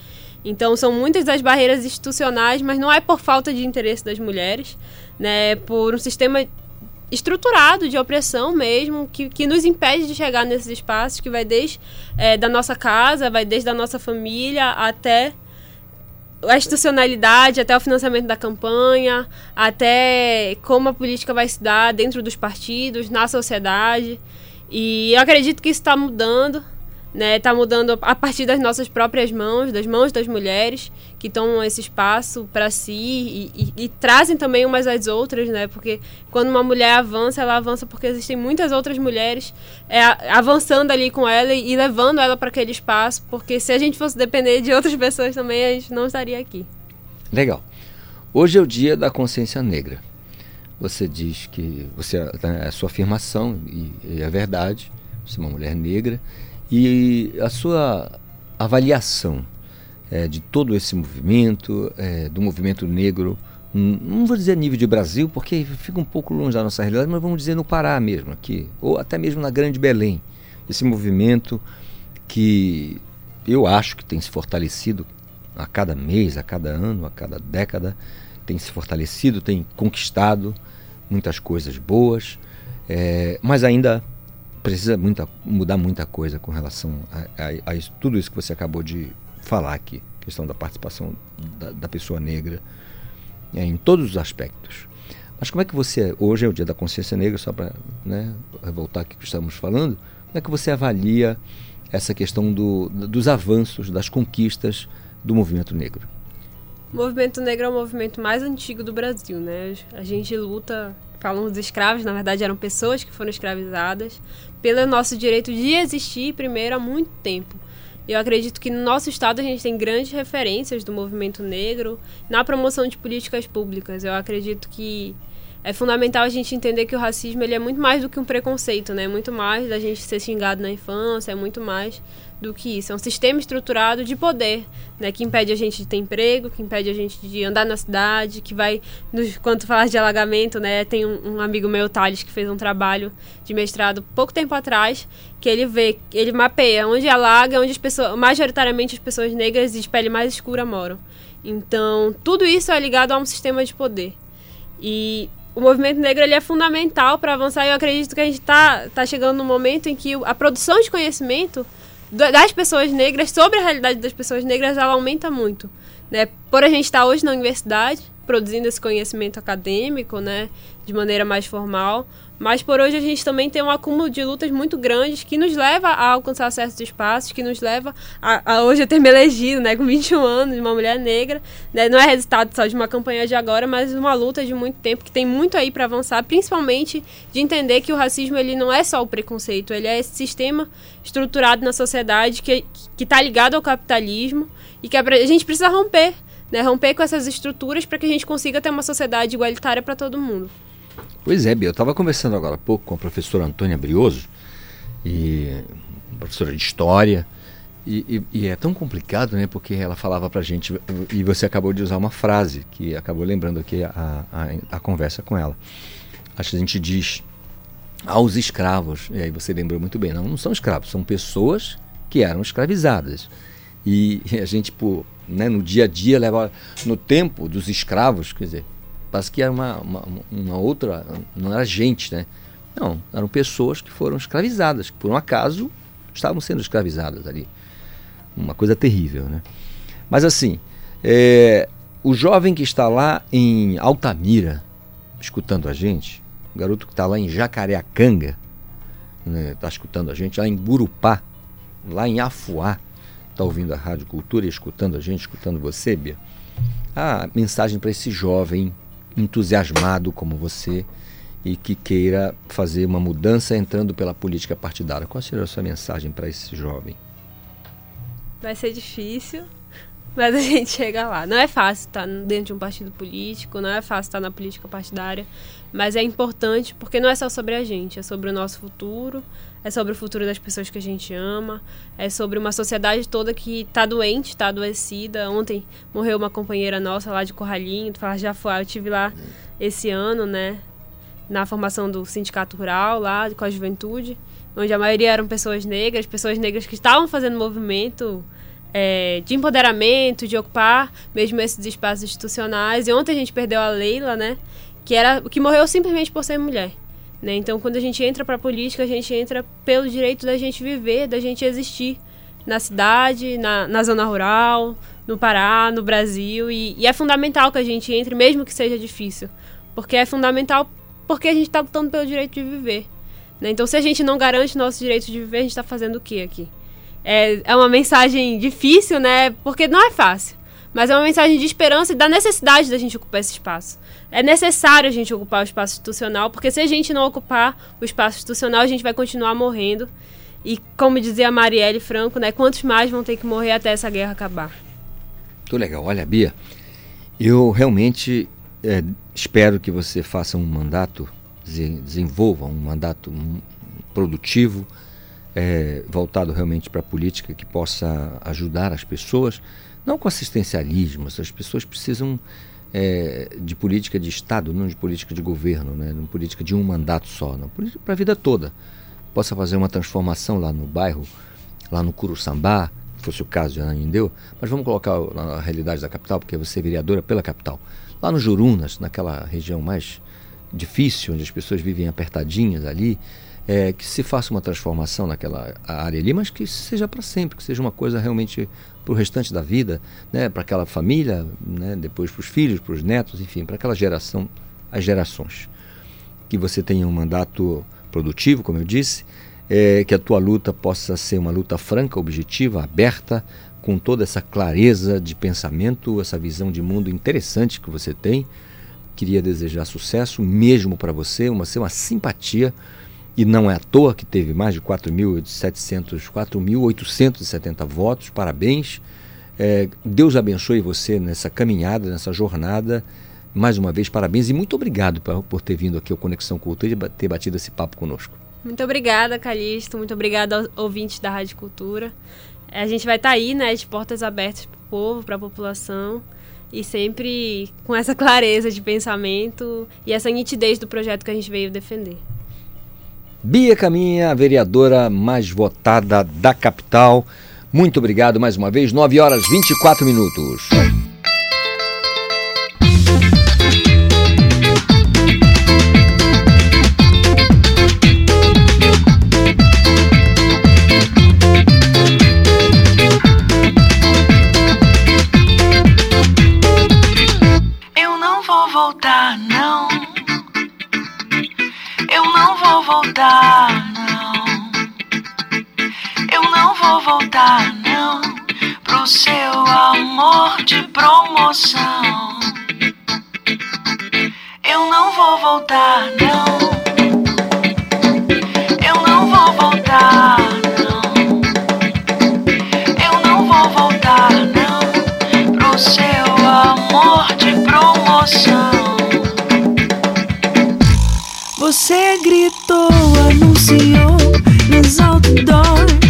S22: Então são muitas das barreiras institucionais, mas não é por falta de interesse das mulheres, né? Por um sistema estruturado de opressão mesmo, que, que nos impede de chegar nesses espaços, que vai desde é, da nossa casa, vai desde a nossa família até a institucionalidade, até o financiamento da campanha, até como a política vai se dar dentro dos partidos, na sociedade. E eu acredito que isso está mudando né, tá mudando a partir das nossas próprias mãos, das mãos das mulheres que tomam esse espaço para si e, e, e, trazem também umas às outras, né? Porque quando uma mulher avança, ela avança porque existem muitas outras mulheres é, avançando ali com ela e, e levando ela para aquele espaço, porque se a gente fosse depender de outras pessoas também, a gente não estaria aqui.
S2: Legal. Hoje é o dia da consciência negra. Você diz que você é a sua afirmação e, e é verdade. Você é uma mulher negra e a sua avaliação é, de todo esse movimento, é, do movimento negro, não vou dizer nível de Brasil, porque fica um pouco longe da nossa realidade, mas vamos dizer no Pará mesmo, aqui, ou até mesmo na Grande Belém. Esse movimento que eu acho que tem se fortalecido a cada mês, a cada ano, a cada década, tem se fortalecido, tem conquistado muitas coisas boas, é, mas ainda precisa muita, mudar muita coisa com relação a, a, a isso, tudo isso que você acabou de falar aqui, questão da participação da, da pessoa negra é, em todos os aspectos. Mas como é que você, hoje é o dia da consciência negra, só para né, voltar aqui que estamos falando, como é que você avalia essa questão do, dos avanços, das conquistas do movimento negro?
S22: O movimento negro é o movimento mais antigo do Brasil, né? A gente luta falam dos escravos, na verdade eram pessoas que foram escravizadas, pelo nosso direito de existir primeiro há muito tempo. Eu acredito que no nosso estado a gente tem grandes referências do movimento negro na promoção de políticas públicas. Eu acredito que é fundamental a gente entender que o racismo ele é muito mais do que um preconceito, né? É muito mais da gente ser xingado na infância, é muito mais do que isso. É um sistema estruturado de poder, né? Que impede a gente de ter emprego, que impede a gente de andar na cidade, que vai, nos, quando falar de alagamento, né? Tem um, um, amigo meu, Thales, que fez um trabalho de mestrado pouco tempo atrás, que ele vê, ele mapeia onde alaga, onde as pessoas, majoritariamente as pessoas negras de pele mais escura moram. Então, tudo isso é ligado a um sistema de poder. E o movimento negro ele é fundamental para avançar e eu acredito que a gente está tá chegando no momento em que a produção de conhecimento das pessoas negras sobre a realidade das pessoas negras ela aumenta muito né? Por a gente estar tá hoje na universidade produzindo esse conhecimento acadêmico né? De maneira mais formal mas por hoje a gente também tem um acúmulo de lutas muito grandes que nos leva a alcançar certos espaços, que nos leva a, a hoje eu ter me elegido, né, com 21 anos, uma mulher negra. Né, não é resultado só de uma campanha de agora, mas uma luta de muito tempo, que tem muito aí para avançar, principalmente de entender que o racismo ele não é só o preconceito, ele é esse sistema estruturado na sociedade que está ligado ao capitalismo e que a, a gente precisa romper, né, romper com essas estruturas para que a gente consiga ter uma sociedade igualitária para todo mundo.
S2: Pois é, Bia, eu estava conversando agora há pouco com a professora Antônia Brioso, e, professora de História, e, e, e, é tão complicado, né? Porque ela falava pra gente, e você acabou de usar uma frase que acabou lembrando aqui a, a, a conversa com ela. Acho que a gente diz aos escravos, e aí você lembrou muito bem, não, não são escravos, são pessoas que eram escravizadas. E a gente, né, no dia a dia, leva. No tempo dos escravos, quer dizer, Parece que era uma, uma, uma, outra. Não era gente, né? Não, eram pessoas que foram escravizadas, que por um acaso estavam sendo escravizadas ali. Uma coisa terrível, né? Mas assim, é, o jovem que está lá em Altamira, escutando a gente, o garoto que está lá em Jacareacanga, né, está escutando a gente, lá em Burupá, lá em Afuá, está ouvindo a Rádio Cultura e escutando a gente, escutando você, Bia. A mensagem para esse jovem entusiasmado como você e que queira fazer uma mudança entrando pela política partidária. Qual seria a sua mensagem para esse jovem?
S22: Vai ser difícil, mas a gente chega lá. Não é fácil estar dentro de um partido político, não é fácil estar na política partidária, mas é importante porque não é só sobre a gente, é sobre o nosso futuro, é sobre o futuro das pessoas que a gente ama, é sobre uma sociedade toda que está doente, está adoecida. Ontem morreu uma companheira nossa lá de Corralinho, fala, já foi, eu tive lá esse ano, né, na formação do sindicato rural lá com a juventude, onde a maioria eram pessoas negras, pessoas negras que estavam fazendo movimento é, de empoderamento, de ocupar mesmo esses espaços institucionais. E ontem a gente perdeu a Leila, né, que era que morreu simplesmente por ser mulher. Né? Então, quando a gente entra para a política, a gente entra pelo direito da gente viver, da gente existir na cidade, na, na zona rural, no Pará, no Brasil. E, e, é fundamental que a gente entre, mesmo que seja difícil. Porque é fundamental porque a gente está lutando pelo direito de viver. Né? Então, se a gente não garante nosso direito de viver, a gente está fazendo o que aqui? É, é uma mensagem difícil, né? Porque não é fácil. Mas é uma mensagem de esperança e da necessidade da gente ocupar esse espaço é necessário a gente ocupar o espaço institucional, porque se a gente não ocupar o espaço institucional, a gente vai continuar morrendo. E como dizia a Marielle Franco, né, quantos mais vão ter que morrer até essa guerra acabar?
S2: Muito legal. Olha, Bia, eu realmente é, espero que você faça um mandato, desenvolva um mandato produtivo, é, voltado realmente para a política que possa ajudar as pessoas, não com assistencialismo, as pessoas precisam é, de política de Estado, não de política de governo, né? não política de um mandato só, não para a vida toda. Possa fazer uma transformação lá no bairro, lá no Curuçambá, se fosse o caso de Ananindeu, mas vamos colocar na realidade da capital, porque você é vereadora pela capital. Lá no Jurunas, naquela região mais difícil, onde as pessoas vivem apertadinhas ali, é, que se faça uma transformação naquela área ali, mas que seja para sempre, que seja uma coisa realmente para o restante da vida, né, para aquela família, né, depois para os filhos, para os netos, enfim, para aquela geração, as gerações. Que você tenha um mandato produtivo, como eu disse, é, que a tua luta possa ser uma luta franca, objetiva, aberta, com toda essa clareza de pensamento, essa visão de mundo interessante que você tem. Queria desejar sucesso mesmo para você, uma, uma simpatia e não é à toa que teve mais de 4.700, 4.870 votos. Parabéns. É, Deus abençoe você nessa caminhada, nessa jornada. Mais uma vez, parabéns e muito obrigado por, por ter vindo aqui ao Conexão Cultura e ter batido esse papo conosco.
S22: Muito obrigada, Calixto. Muito obrigada aos ouvintes da Rádio Cultura. A gente vai estar tá aí, né, de portas abertas para o povo, para a população e sempre com essa clareza de pensamento e essa nitidez do projeto que a gente veio defender.
S2: Bia Caminha, vereadora mais votada da capital. Muito obrigado mais uma vez. 9 horas 24 minutos.
S23: Não. Pro seu amor de promoção. Eu não vou voltar, não. Eu não vou voltar, não. Eu não vou voltar, não. Pro seu amor de promoção. Você gritou, anunciou nos outdoors.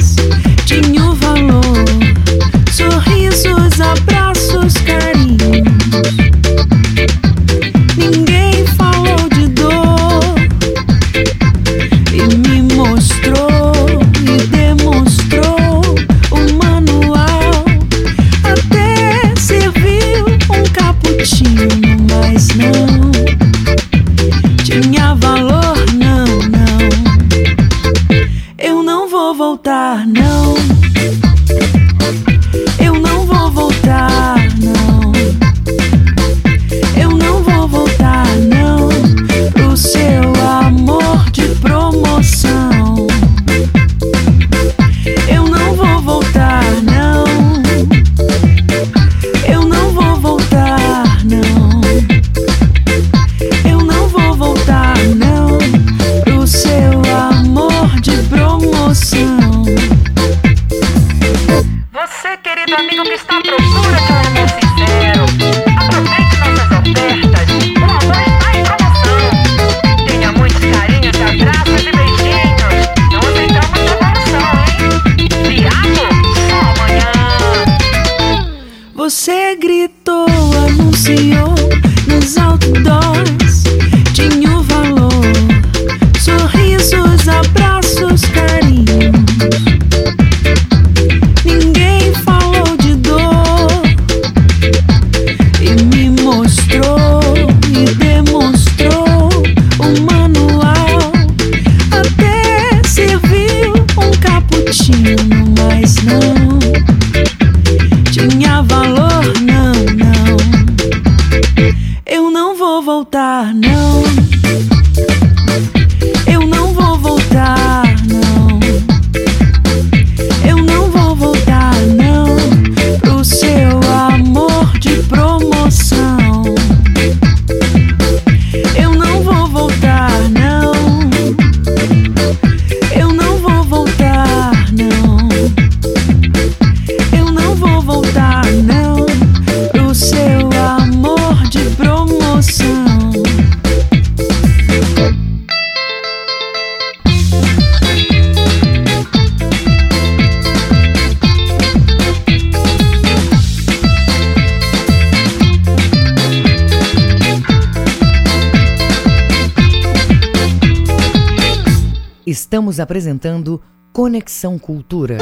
S1: Estamos apresentando Conexão Cultura.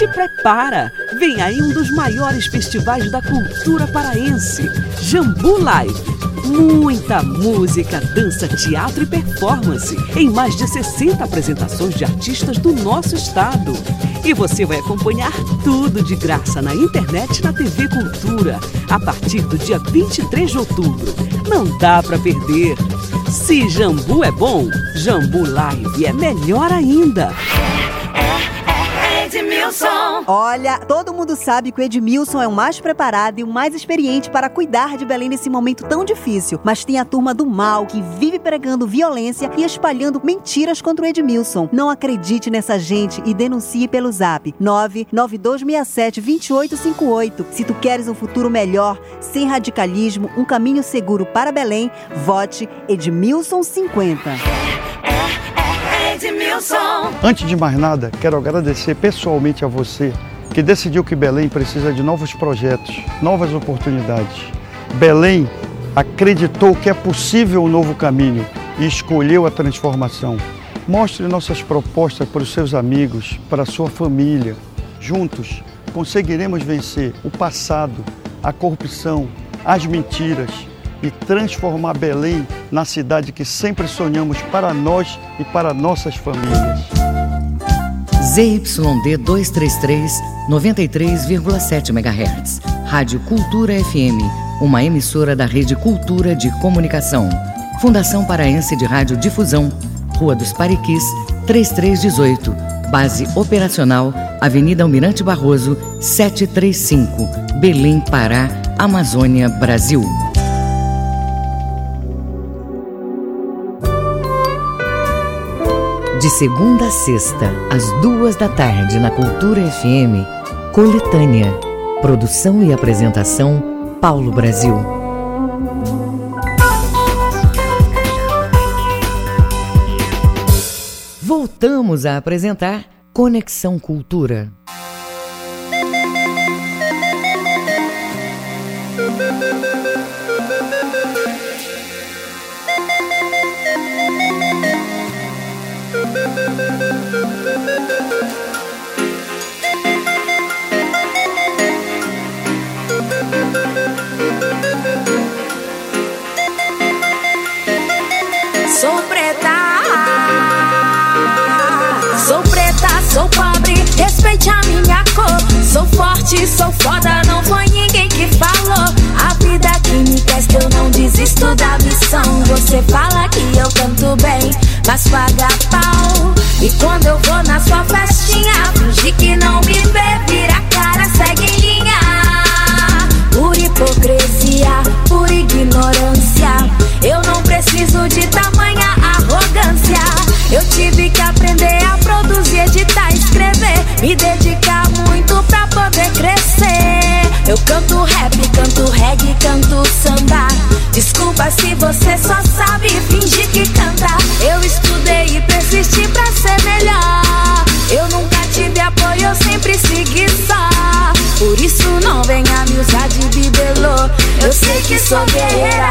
S24: Te prepara! Vem aí um dos maiores festivais da cultura paraense, Jambu Live. Muita música, dança, teatro e performance em mais de 60 apresentações de artistas do nosso estado. E você vai acompanhar tudo de graça na internet e na TV Cultura a partir do dia 23 de outubro. Não dá para perder. Se Jambu é bom, Jambu Live é melhor ainda.
S23: Edmilson Edmilson.
S8: Olha, todo mundo sabe que o Edmilson é o mais preparado e o mais experiente para cuidar de Belém nesse momento tão difícil. Mas tem a turma do mal que vive pregando violência e espalhando mentiras contra o Edmilson. Não acredite nessa gente e denuncie pelo zap 992672858. Se tu queres um futuro melhor, sem radicalismo, um caminho seguro para Belém, vote Edmilson 50.
S23: Edmilson.
S25: Antes de mais nada, quero agradecer pessoalmente a você que decidiu que Belém precisa de novos projetos, novas oportunidades. Belém acreditou que é possível um novo caminho e escolheu a transformação. Mostre nossas propostas para os seus amigos, para a sua família. Juntos conseguiremos vencer o passado, a corrupção, as mentiras e transformar Belém na cidade que sempre sonhamos para nós e para nossas famílias.
S1: ZYD 233, 93,7 MHz. Rádio Cultura FM, uma emissora da Rede Cultura de Comunicação. Fundação Paraense de Rádio Difusão, Rua dos Pariquis, 3318. Base operacional, Avenida Almirante Barroso, 735, Belém, Pará, Amazônia, Brasil. De segunda a sexta, às duas da tarde, na Cultura FM, Coletânea. Produção e apresentação, Paulo Brasil. Voltamos a apresentar Conexão Cultura.
S17: Sou foda, não foi ninguém que falou. A vida que me testa, eu não desisto da missão. Você fala que eu canto bem, mas paga pau. E quando eu vou na sua festinha, finge que não me vê, vira a cara, segue em linha. Por hipocrisia, por ignorância, eu não preciso de tamanha arrogância. Eu tive que aprender a produzir, editar, escrever, me dedicar sei que sou guerreira,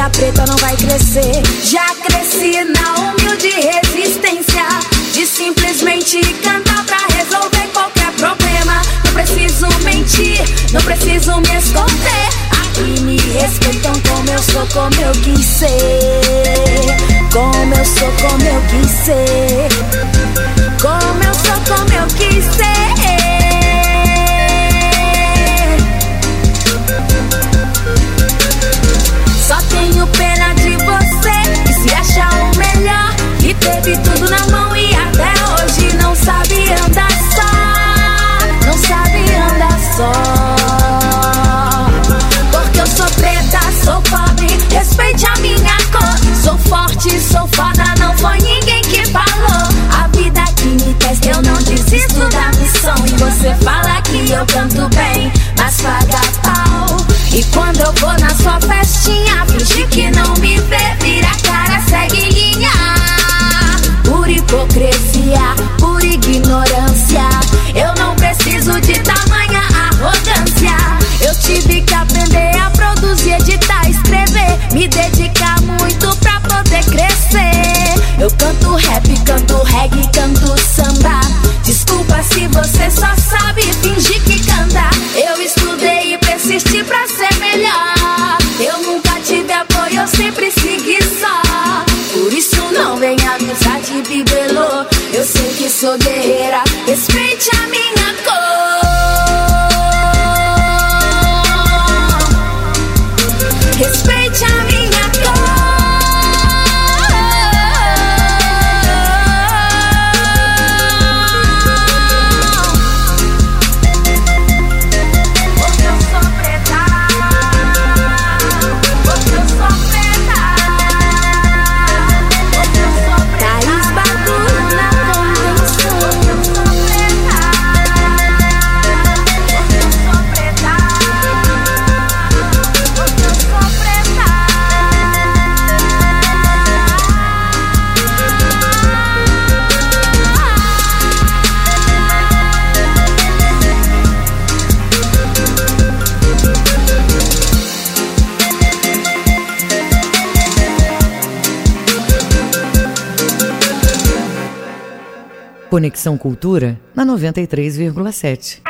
S17: a preta não vai crescer. Já cresci na humilde resistência de simplesmente cantar pra resolver qualquer problema. Não preciso mentir, não preciso me esconder. Aqui me respeitam como eu sou, como eu quis ser. Como eu sou, como eu quis ser. Como eu sou, como eu quis ser. foda não foi ninguém que falou. A vida que me testa, eu não desisto da missão. E você fala que eu canto bem, mas paga pau. E quando eu vou na sua festinha, finge que não me vê, vira It's free jamming
S1: Conexão Cultura na 93,7.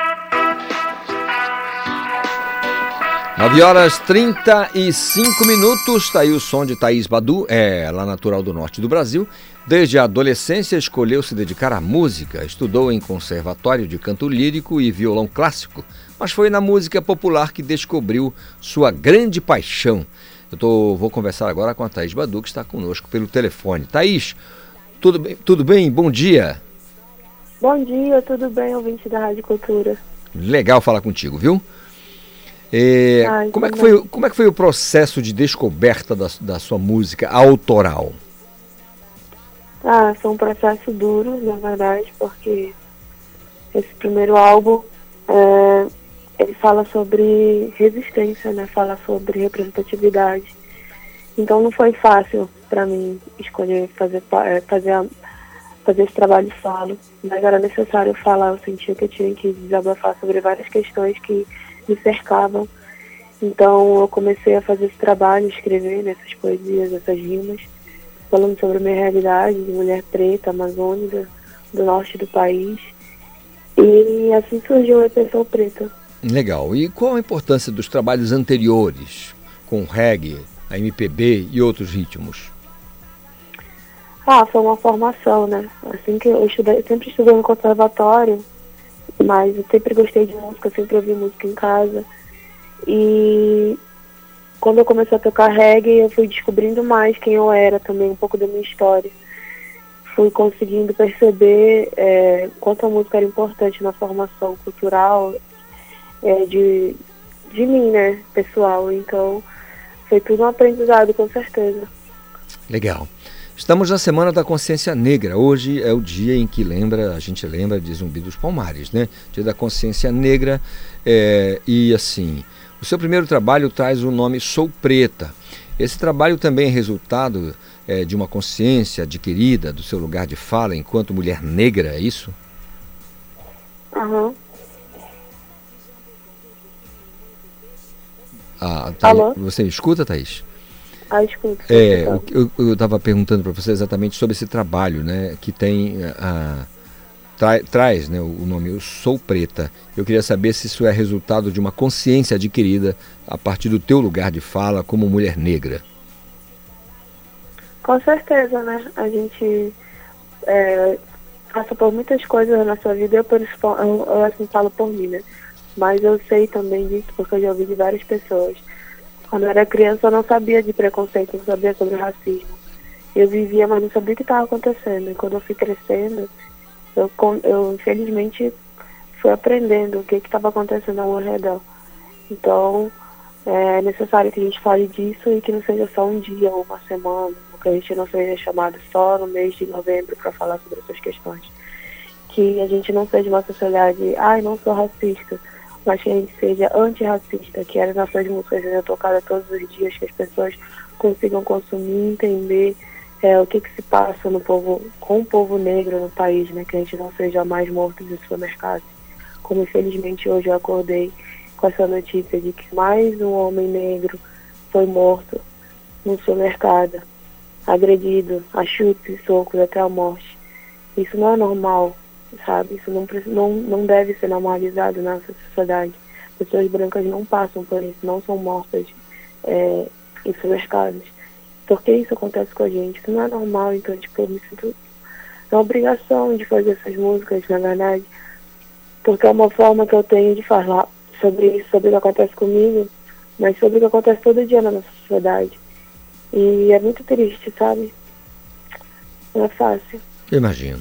S2: 9 horas 35 minutos, está aí o som de Thaís Badu, é lá natural do norte do Brasil. Desde a adolescência escolheu se dedicar à música, estudou em conservatório de canto lírico e violão clássico, mas foi na música popular que descobriu sua grande paixão. Eu tô, vou conversar agora com a Thaís Badu, que está conosco pelo telefone. Thaís, tudo bem? Tudo bem? Bom dia.
S26: Bom dia, tudo bem, ouvinte da Rádio Cultura?
S2: Legal falar contigo, viu? É,
S26: Ai,
S2: como, é que foi, como é que foi o processo de descoberta da, da sua música autoral?
S26: Ah, foi um processo duro, na verdade, porque esse primeiro álbum, é, ele fala sobre resistência, né? Fala sobre representatividade. Então não foi fácil para mim escolher fazer, é, fazer, a- fazer esse trabalho solo. Mas era necessário falar, eu sentia que eu tinha que desabafar sobre várias questões que me cercavam. Então eu comecei a fazer esse trabalho, escrever nessas poesias, essas rimas, falando sobre a minha realidade de mulher preta, amazônica, do norte do país. E assim surgiu a Pessoa Preta.
S2: Legal. E qual a importância dos trabalhos anteriores, com reggae, a MPB e outros ritmos?
S26: Ah, foi uma formação, né? Assim que eu estudei, sempre estudei no conservatório, mas eu sempre gostei de música, sempre ouvi música em casa. E quando eu comecei a tocar reggae, eu fui descobrindo mais quem eu era também, um pouco da minha história. Fui conseguindo perceber é, quanto a música era importante na formação cultural é, de, de mim, né, pessoal. Então, foi tudo um aprendizado, com certeza.
S2: Legal. Estamos na Semana da Consciência Negra. Hoje é o dia em que lembra, a gente lembra de Zumbi dos Palmares, né? Dia da Consciência Negra. é, e assim, o seu primeiro trabalho traz o nome Sou Preta. Esse trabalho também é resultado é, de uma consciência adquirida do seu lugar de fala enquanto mulher negra, é isso?
S26: Aham.
S2: Ah, Thaís,
S26: Alô?
S2: você me escuta, Thaís?
S26: Escuta.
S2: É,
S26: escuta.
S2: o que eu estava perguntando para você exatamente sobre esse trabalho, né, que tem a, tra- traz, né, o nome Eu Sou Preta. Eu queria saber se isso é resultado de uma consciência adquirida a partir do teu lugar de fala como mulher negra.
S26: Com certeza, né? A gente é, passa por muitas coisas na nossa vida, eu, por eu, eu assim falo por mim, né? Mas eu sei também disso porque eu já ouvi de várias pessoas. Quando eu era criança eu não sabia de preconceito, não sabia sobre racismo. Eu vivia, mas não sabia o que estava acontecendo. E quando eu fui crescendo, eu, eu infelizmente fui aprendendo o que estava acontecendo ao meu redor. Então, é necessário que a gente fale disso e que não seja só um dia ou uma semana, que a gente não seja chamado só no mês de novembro para falar sobre essas questões. Que a gente não seja uma sociedade, ai, não sou racista, mas que a gente seja antirracista, que as nossas músicas sejam tocadas todos os dias, que as pessoas consigam consumir, entender é, o que, que se passa no povo, com o povo negro no país, né? Que a gente não seja mais morto em supermercados. Como infelizmente hoje eu acordei com essa notícia de que mais um homem negro foi morto no supermercado, agredido a chutes e socos até a morte. Isso não é normal, sabe? Isso não, não, não deve ser normalizado na nossa sociedade. Pessoas brancas não passam por isso, não são mortas é, em supermercados. Por que isso acontece com a gente? Isso não é normal, então, tipo, eu me sinto na obrigação de fazer essas músicas, na verdade, porque é uma forma que eu tenho de falar sobre isso, sobre o que acontece comigo, mas sobre o que acontece todo dia na nossa sociedade. E é muito triste, sabe? Não é fácil.
S2: Imagino.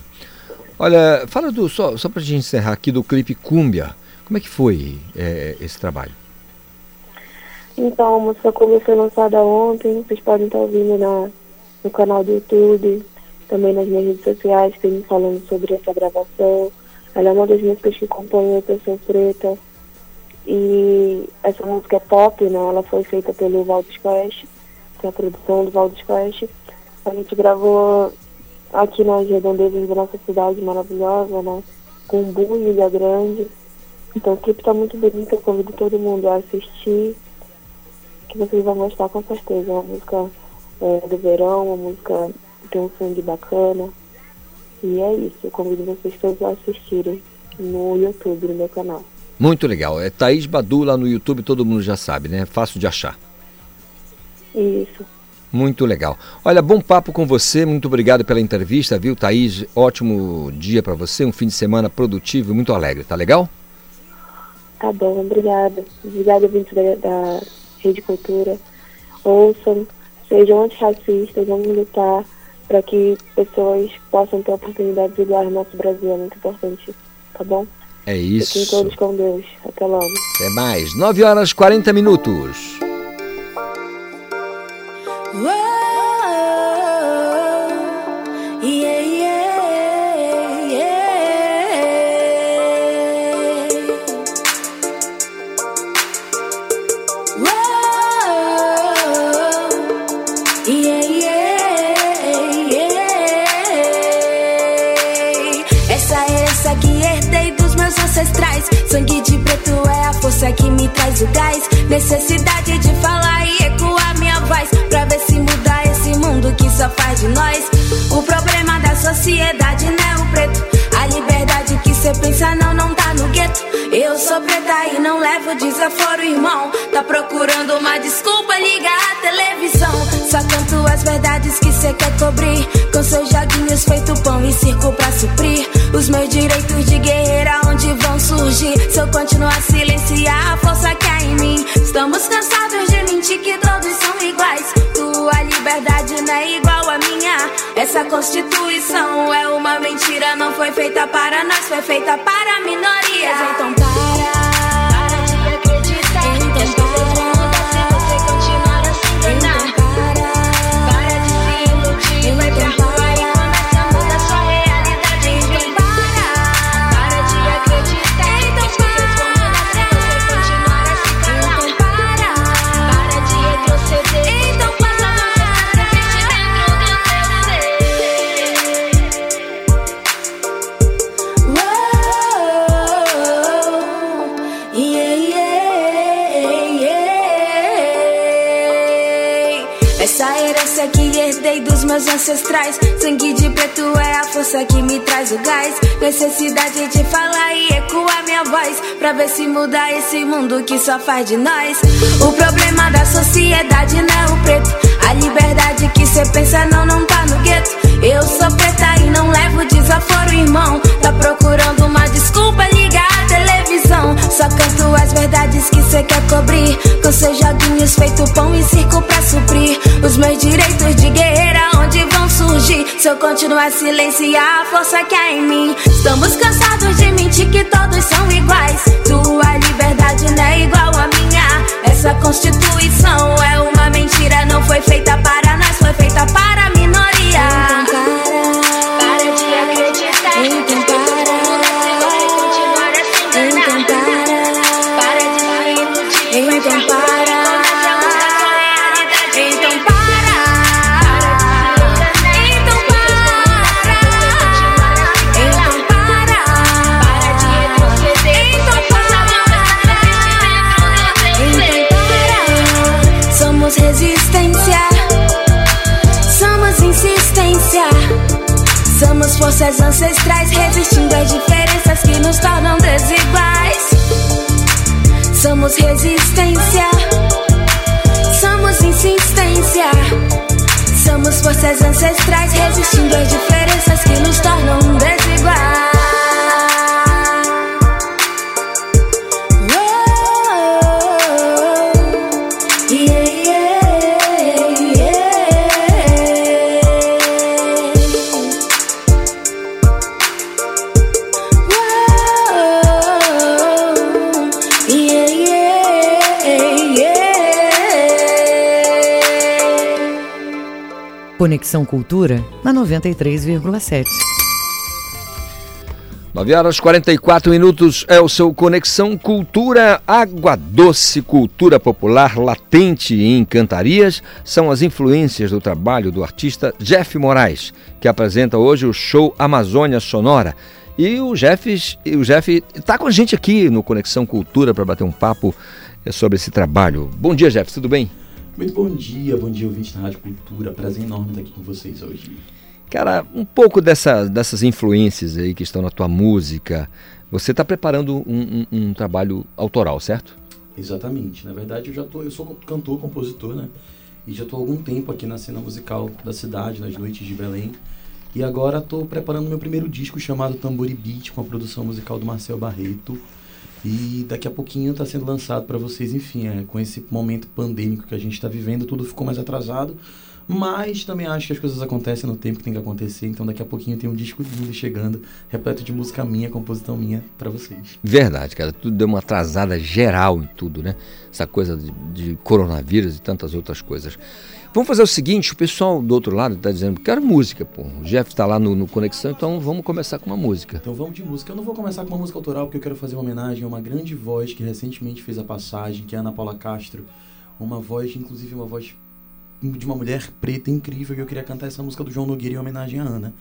S2: Olha, fala do só, só para a gente encerrar aqui do clipe Cúmbia. Como é que foi é, esse trabalho?
S26: Então, a música como foi lançada ontem, vocês podem estar ouvindo na, no canal do YouTube, também nas minhas redes sociais, tem falando sobre essa gravação. Ela é uma das músicas que compõem a Pessoa Preta. E essa música é pop, né? Ela foi feita pelo Valdes Quest, que é a produção do Valdes Quest. A gente gravou aqui nas redondezas da nossa cidade maravilhosa, né? Com boom em Ilha Grande. Então o clipe tá muito bonito, eu convido todo mundo a assistir que vocês vão gostar com certeza. É uma música é, do verão, uma música que tem um sangue bacana. E é isso, eu convido vocês todos a assistirem no YouTube, no meu canal.
S2: Muito legal. É Thaís Badu lá no YouTube, todo mundo já sabe, né? Fácil de achar.
S26: Isso.
S2: Muito legal. Olha, bom papo com você. Muito obrigado pela entrevista, viu, Thaís? Ótimo dia para você, um fim de semana produtivo e muito alegre, tá legal?
S26: Tá bom, obrigada. Obrigada, ouvintes da, da Rede Cultura. Ouçam, sejam antirracistas, vamos lutar para que pessoas possam ter oportunidades iguais no nosso Brasil. É muito importante, tá bom?
S2: É
S26: Fiquem
S2: isso.
S26: todos com Deus. Até logo.
S2: Até mais. 9 horas 40 minutos.
S17: Sangue de preto é a força que me traz o gás. Necessidade de falar voz. Pra ver se muda esse mundo que só faz de nós. O problema da sociedade não é o preto. A liberdade que cê pensa não, não tá no gueto. Eu sou preta e não levo desaforo, irmão. Tá procurando uma desculpa, liga a televisão. Só canto as verdades que cê quer cobrir. Com seus joguinhos feito pão e circo pra suprir. Os meus direitos de guerreira, onde vão surgir? Se eu continuar silenciar a força que mim. Estamos cansados de mentir que todos são iguais. Tua liberdade não é igual à minha. Essa constituição é uma mentira. Não foi feita para nós, foi feita para minorias. Então para. Que herdei dos meus ancestrais. Sangue de preto é a força que me traz o gás. Necessidade de falar e ecoar minha voz. Pra ver se muda esse mundo que só faz de nós. O problema da sociedade não é o preto. A liberdade que cê pensa não, não tá no gueto. Eu sou preta e não levo desaforo, irmão. Tá procurando uma desculpa, liga a televisão. Só canto as verdades que cê quer cobrir. Com seus joguinhos feito pão e circo pra suprir. Os meus direitos de guerreira, onde vão surgir? Se eu continuar a silenciar a força que há em mim. Estamos cansados de mentir que todos são iguais. Tua liberdade não é igual à minha. Essa constituição é uma mentira. Não foi feita para nós, foi feita para a minoria. Forças ancestrais resistindo às diferenças que nos tornam desiguais. Somos resistência. Somos insistência. Somos forças ancestrais resistindo às diferenças que nos tornam desiguais.
S1: Conexão Cultura na 93,7.
S2: 9 horas 44 minutos é o seu Conexão Cultura Água Doce, cultura popular latente em Cantarias. São as influências do trabalho do artista Jeff Moraes, que apresenta hoje o show Amazônia Sonora. E o Jeff o Jeff está com a gente aqui no Conexão Cultura para bater um papo eh, sobre esse trabalho. Bom dia, Jeff, tudo bem?
S27: Muito bom dia, bom dia, ouvinte da Rádio Cultura. Prazer enorme estar aqui com vocês hoje.
S2: Cara, um pouco dessa, dessas influências aí que estão na tua música. Você está preparando um, um, um trabalho autoral, certo?
S27: Exatamente. Na verdade, eu já tô, eu sou cantor, compositor, né? E já estou há algum tempo aqui na cena musical da cidade, nas noites de Belém. E agora estou preparando meu primeiro disco chamado Tambori Beat, com a produção musical do Marcel Barreto. E daqui a pouquinho está sendo lançado para vocês, enfim, é, com esse momento pandêmico que a gente está vivendo, tudo ficou mais atrasado. Mas também acho que as coisas acontecem no tempo que tem que acontecer. Então daqui a pouquinho tem um disco lindo chegando, repleto de música minha, composição minha para vocês.
S2: Verdade, cara. Tudo deu uma atrasada geral em tudo, né? Essa coisa de, de coronavírus e tantas outras coisas. Vamos fazer o seguinte, o pessoal do outro lado está dizendo, quero música, pô. O Jeff está lá no, no, Conexão, então vamos começar com uma música.
S27: Então vamos de música. Eu não vou começar com uma música autoral, porque eu quero fazer uma homenagem a uma grande voz que recentemente fez a passagem, que é a Ana Paula Castro. Uma voz, inclusive uma voz de uma mulher preta incrível e eu queria cantar essa música do João Nogueira em homenagem à Ana,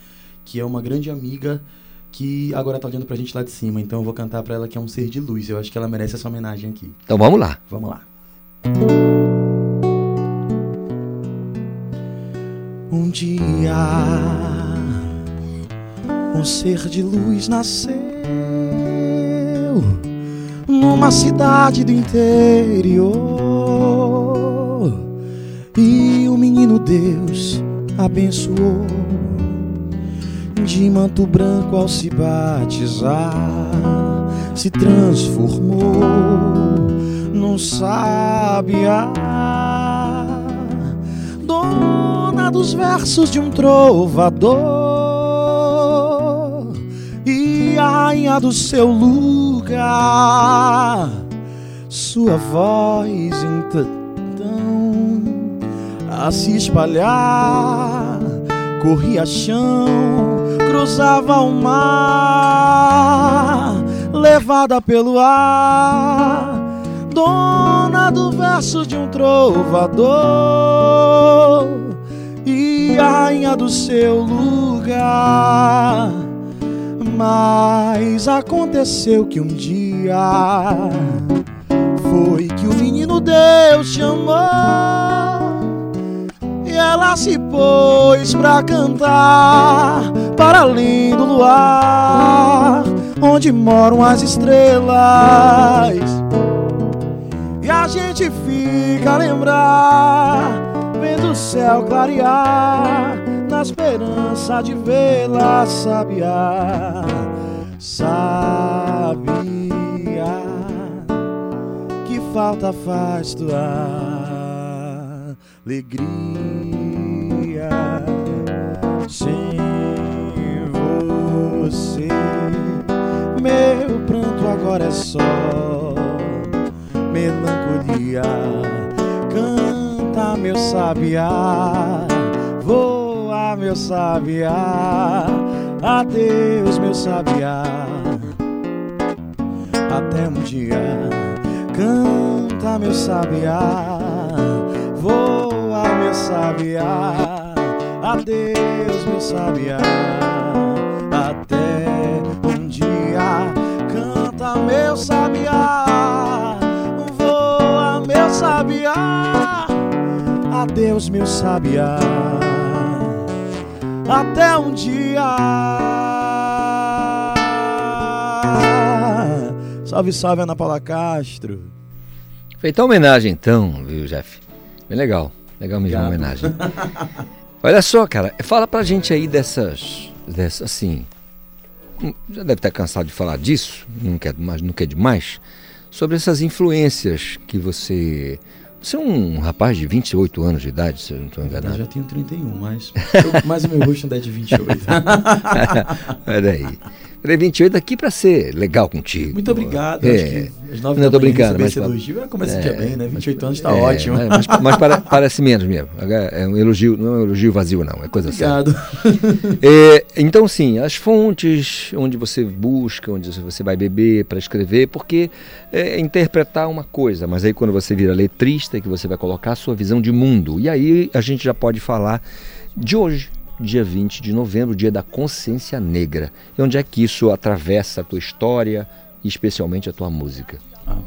S27: que é uma grande amiga que agora tá olhando pra gente lá de cima. Então eu vou cantar pra ela que é um ser de luz. Eu acho que ela merece essa homenagem aqui.
S2: Então vamos lá.
S27: Vamos lá. Um dia um ser de luz nasceu numa cidade do interior. E o menino Deus abençoou de manto branco ao se batizar, se transformou num sabiá, dos versos de um trovador e a rainha do seu lugar. Sua voz então a se espalhar. Corria chão, cruzava o mar, levada pelo ar, dona do verso de um trovador e rainha do seu lugar. Mas aconteceu que um dia foi que o menino Deus chamou ela se pôs pra cantar para além do luar, onde moram as estrelas. E a gente fica a lembrar, vendo o céu clarear, na esperança de vê-la sabiá, sabia que falta faz tu alegria sem você. Meu pranto agora é só melancolia. Canta, meu sabiá, voa, meu sabiá. Adeus, meu sabiá. Até um dia, canta, meu sabiá. Voa meu sabiá. Adeus, meu sabiá. Até um dia, canta, meu sabiá. Voa, meu sabiá. Adeus, meu sabiá. Até um dia. Salve, salve, Ana Paula Castro.
S2: Feita a homenagem, então, viu, Jeff? Bem legal. Legal mesmo a homenagem. Olha só, cara, fala pra gente aí dessas, dessas assim, hum, já deve estar cansado de falar disso, não quer, mais, não quer demais, sobre essas influências que você... Você é um rapaz de 28 anos de idade, se eu não estou enganado.
S27: Eu já tenho 31, mas, eu, mas o meu rosto ainda é de 28.
S2: Olha aí. Falei 28 aqui para ser legal contigo.
S27: Muito obrigado.
S2: É.
S27: Às 9
S2: não, tô brincando.
S27: Mas, elogio, começa é, dia bem, né? 28 mas, anos está é, ótimo.
S2: Mas, mas para, parece menos mesmo. É um elogio, não é um elogio vazio, não. É coisa
S27: obrigado.
S2: séria. É, então, sim, as fontes onde você busca, onde você vai beber para escrever, porque é interpretar uma coisa, mas aí quando você vira letrista, que você vai colocar a sua visão de mundo. E aí a gente já pode falar de hoje, dia 20 de novembro, dia da consciência negra. E onde é que isso atravessa a tua história e especialmente a tua música? Ah.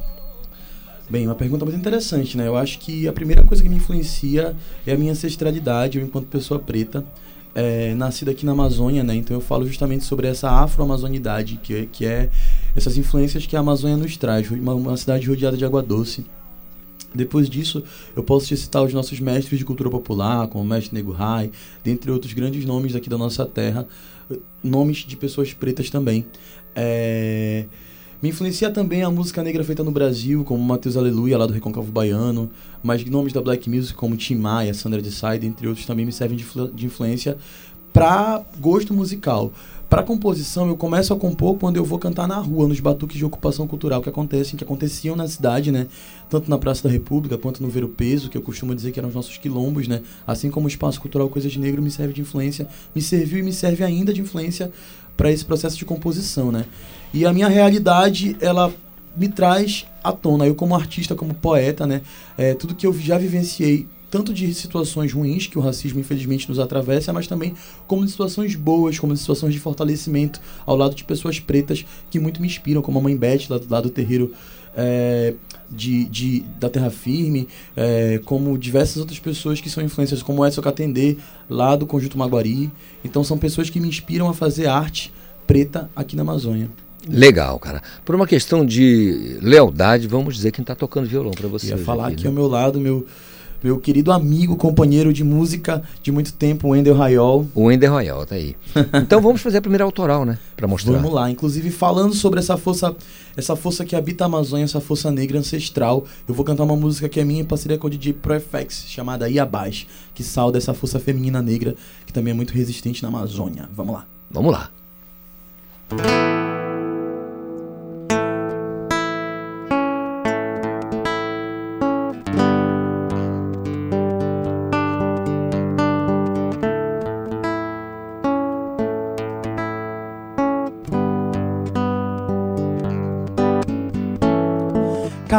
S27: Bem, uma pergunta muito interessante, né? Eu acho que a primeira coisa que me influencia é a minha ancestralidade, eu enquanto pessoa preta.
S28: é nascida aqui na Amazônia, né? Então eu falo justamente sobre essa afro-amazonidade, que, é- que é essas influências que a Amazônia nos traz. Uma, uma cidade rodeada de água doce. Depois disso, eu posso te citar os nossos mestres de cultura popular, como o mestre Nego Rai, dentre outros grandes nomes aqui da nossa terra, nomes de pessoas pretas também. É, Me influencia também a música negra feita no Brasil, como Matheus Aleluia, lá do Recôncavo Baiano, mas nomes da Black Music, como Tim Maia, Sandra de Side, entre outros, também me servem de influência para gosto musical. Para composição, eu começo a compor quando eu vou cantar na rua, nos batuques de ocupação cultural que acontecem, que aconteciam na cidade, né? Tanto na Praça da República quanto no Ver o Peso, que eu costumo dizer que eram os nossos quilombos, né? Assim como o Espaço Cultural Coisas de Negro me serve de influência, me serviu e me serve ainda de influência para esse processo de composição, né? E a minha realidade, ela me traz à tona. Eu como artista, como poeta, né? É, tudo que eu já vivenciei, tanto de situações ruins que o racismo infelizmente nos atravessa, mas também como de situações boas, como de situações de fortalecimento ao lado de pessoas pretas que muito me inspiram, como a mãe Beth, lá, lá do terreiro é, de, de, da Terra Firme, é, como diversas outras pessoas que são influências, como Edson Catendê, lá do Conjunto Maguari. Então são pessoas que me inspiram a fazer arte preta aqui na Amazônia.
S2: Legal, cara. Por uma questão de lealdade, vamos dizer quem está tocando violão para você.
S28: Ia falar
S2: aqui,
S28: aqui
S2: né?
S28: ao meu lado, meu, meu querido amigo, companheiro de música de muito tempo, Wendel Rayol.
S2: O Wender Royal, tá aí. Então vamos fazer a primeira autoral, né? Para mostrar.
S28: Vamos lá, inclusive falando sobre essa força, essa força que habita a Amazônia, essa força negra ancestral, eu vou cantar uma música que é minha em parceria com o DJ ProFX, chamada Iabás, que salda essa força feminina negra, que também é muito resistente na Amazônia. Vamos lá.
S2: Vamos lá.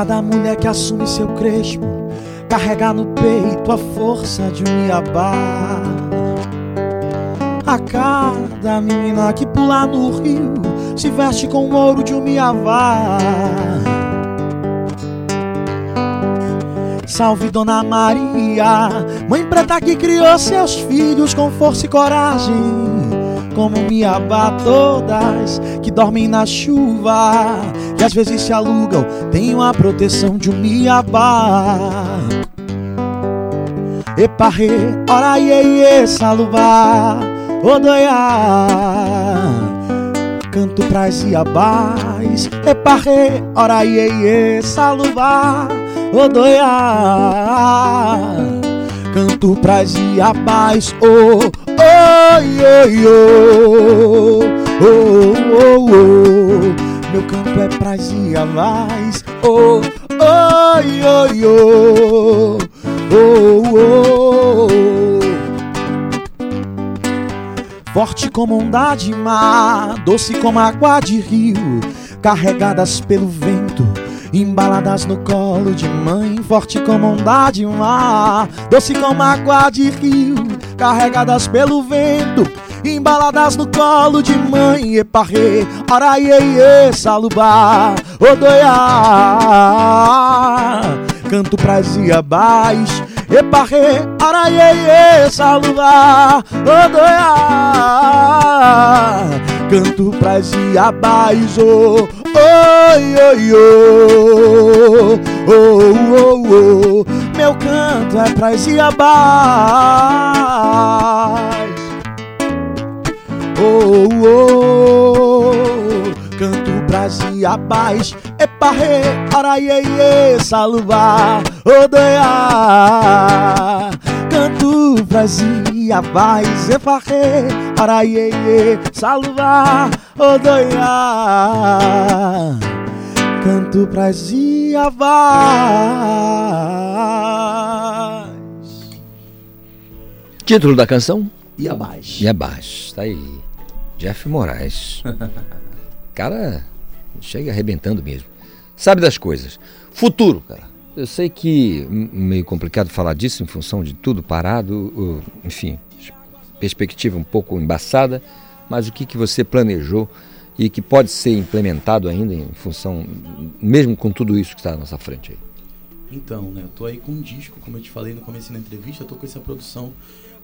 S27: Cada mulher que assume seu crespo carrega no peito a força de um Iabá. A cada menina que pula no rio se veste com o ouro de um Miavá. Salve Dona Maria, mãe preta que criou seus filhos com força e coragem. Como Miabá, todas que dormem na chuva, que às vezes se alugam, têm a proteção de um Miabá. Eparre, ora iê, salubá, odoiá. Canto pras iabás, eparre, ora iê, salubá, odoiá. Canto pras iabás, oh, oi, oh, oh, oh. Meu canto é pras iabás, oh, oh, oh, oh, oh. Forte como onda de mar, doce como água de rio, carregadas pelo vento, embaladas no colo de mãe. Forte como onda de mar, doce como água de rio, carregadas pelo vento, embaladas no colo de mãe. Eparre, araiê, salubá, odoiá. Canto pras iabás, eparre, araiê, salubá, odoiá. Canto pras iabás, oh, oi, oi, oh, oh, oh, oh. Meu canto é pras iabás. Oh, oh, canto pras iabás, eparre, araiê, salubá, odoiá. Canto pras iabás, eparre, araiê, salubá, odoiá. Canto pras iabás.
S2: Título da canção?
S28: Iabás.
S2: Iabás, tá aí. Jeff Moraes. Cara, chega arrebentando mesmo. Sabe das coisas. Futuro, cara. Eu sei que meio complicado falar disso em função de tudo parado, enfim, perspectiva um pouco embaçada, mas o que, que você planejou e que pode ser implementado ainda em função, mesmo com tudo isso que está à nossa frente aí?
S28: Então, né, eu tô aí com um disco, como eu te falei no começo da entrevista, tô com essa produção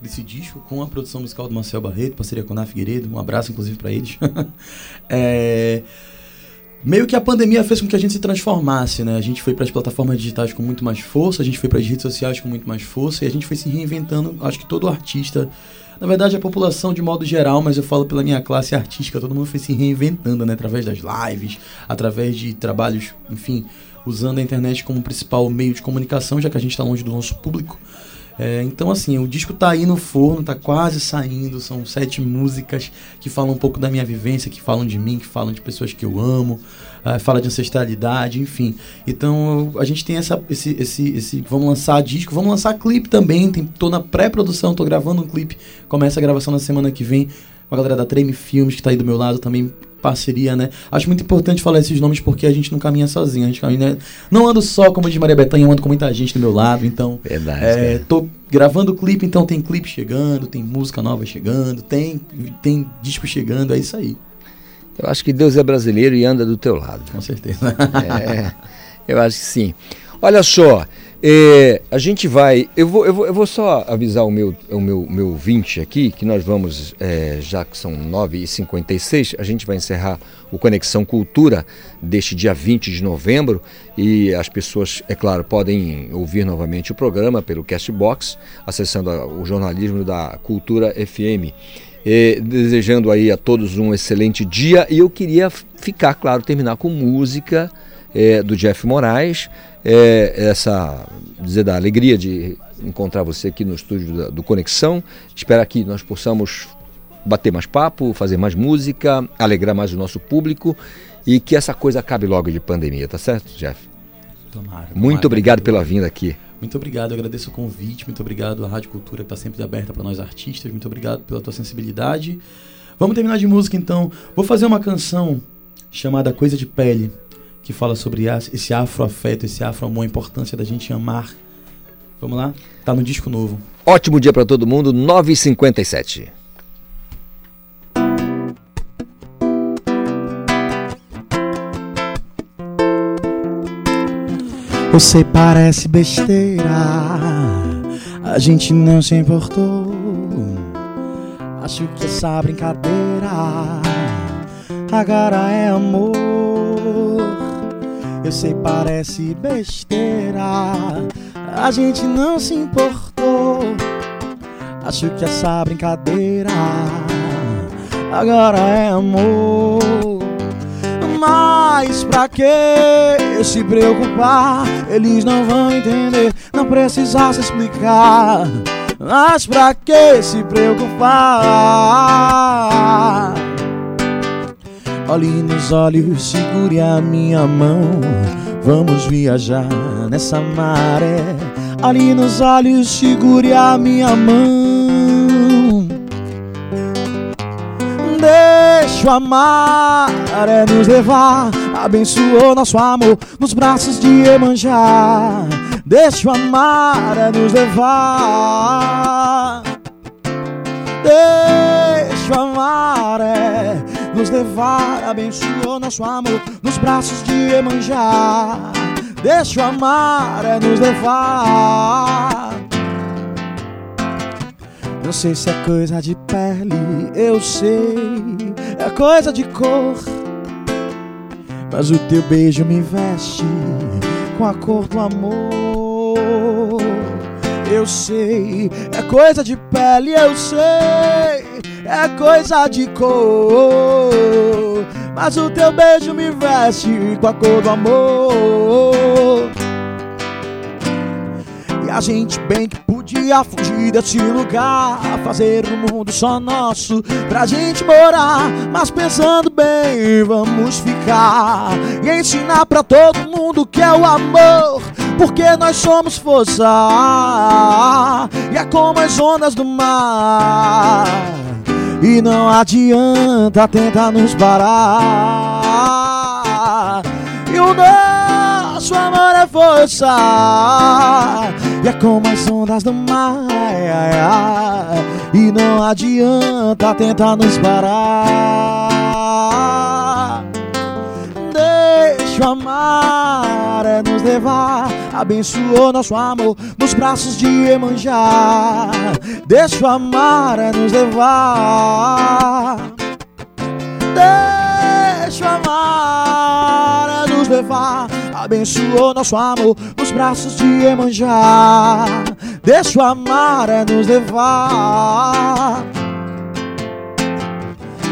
S29: desse disco com a produção musical do Marcel Barreto, parceria com a Ná Figueiredo, um abraço inclusive para eles. é, meio que a pandemia fez com que a gente se transformasse, né? A gente foi para as plataformas digitais com muito mais força, a gente foi para as redes sociais com muito mais força e a gente foi se reinventando. Acho que todo artista, na verdade a população de modo geral, mas eu falo pela minha classe artística, todo mundo foi se reinventando, né? Através das lives, através de trabalhos, enfim, usando a internet como principal meio de comunicação, já que a gente está longe do nosso público. É, então, assim, o disco tá aí no forno, tá quase saindo. São sete músicas que falam um pouco da minha vivência, que falam de mim, que falam de pessoas que eu amo, uh, fala de ancestralidade, enfim. Então, a gente tem essa, esse, esse, esse. Vamos lançar disco, vamos lançar clipe também. Tem, tô na pré-produção, tô gravando um clipe. Começa a gravação na semana que vem. Com a galera da Treme Filmes, que tá aí do meu lado também parceria, né? Acho muito importante falar esses nomes porque a gente não caminha sozinho. A gente caminha, não ando só como de Maria Bethânia, eu ando com muita gente do meu lado. Então,
S2: Verdade,
S29: é, tô gravando clipe, então tem clipe chegando, tem música nova chegando, tem, tem disco chegando, é isso aí.
S2: Eu acho que Deus é brasileiro e anda do teu lado.
S29: Com certeza.
S2: É, eu acho que sim. Olha só, é, a gente vai. Eu vou, eu vou, eu vou só avisar o meu, o meu, meu 20 aqui, que nós vamos, é, já que são 9h56, a gente vai encerrar o Conexão Cultura deste dia 20 de novembro. E as pessoas, é claro, podem ouvir novamente o programa pelo Castbox, acessando o jornalismo da Cultura FM. E, desejando aí a todos um excelente dia. E eu queria ficar, claro, terminar com música é, do Jeff Moraes. É, essa dizer da alegria de encontrar você aqui no estúdio da, do Conexão. Espero que nós possamos bater mais papo, fazer mais música, alegrar mais o nosso público e que essa coisa acabe logo de pandemia, tá certo, Jeff?
S29: Tomara, tomara,
S2: Muito obrigado pela vinda aqui.
S29: Muito obrigado, eu agradeço o convite, muito obrigado à Rádio Cultura que está sempre aberta para nós artistas, muito obrigado pela tua sensibilidade. Vamos terminar de música então. Vou fazer uma canção chamada Coisa de Pele, que fala sobre esse afroafeto, esse afro-amor, a importância da gente amar. Vamos lá? Tá no disco novo.
S2: Ótimo dia para todo mundo, 9h57.
S27: Eu sei, parece besteira, a gente não se importou. Acho que essa brincadeira agora é amor. Eu sei, parece besteira, a gente não se importou. Acho que essa brincadeira agora é amor. Mas pra que se preocupar? Eles não vão entender, não precisa se explicar. Mas pra que se preocupar? Olhe nos olhos, segure a minha mão. Vamos viajar nessa maré. Olhe nos olhos, segure a minha mão. Deixa o amar é nos levar. Abençoou nosso amor nos braços de Emanjá. Deixa o amar é nos levar. Deixa o amar é nos levar. Abençoou nosso amor nos braços de Emanjá. Deixa o amar é nos levar. Não sei se é coisa de pele, eu sei, é coisa de cor. Mas o teu beijo me veste com a cor do amor. Eu sei, é coisa de pele, eu sei, é coisa de cor. Mas o teu beijo me veste com a cor do amor. E a gente bem que podia fugir desse lugar Fazer um mundo só nosso pra gente morar. Mas pensando bem, vamos ficar E ensinar pra todo mundo que é o amor Porque nós somos força. E é como as ondas do mar. E não adianta tentar nos parar. E o nosso amor é força e é como as ondas do mar E não adianta tentar nos parar Deixa Deixa a maré nos levar, abençoou nosso amor nos braços de Emanjá. Deixa a maré nos levar. Deixa a maré nos levar, abençoou nosso amor nos braços de Emanjá. Deixa a maré nos levar.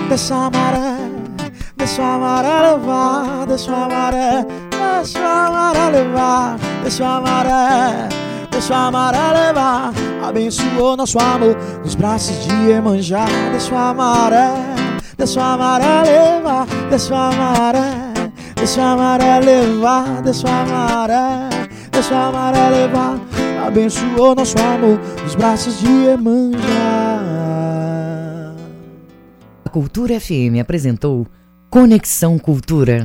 S27: Deixa a maré Deixa a maré levar, deixa a maré, deixa a maré levar, deixa a maré, deixa a maré levar. Abençoou nosso amor nos braços de Emanjá. Deixa a maré, deixa a maré levar, deixa a maré, deixa a maré levar, deixa a maré, deixa a maré levar. Abençoou nosso amor nos braços de Emanjá.
S1: A Cultura FM apresentou Conexão Cultura.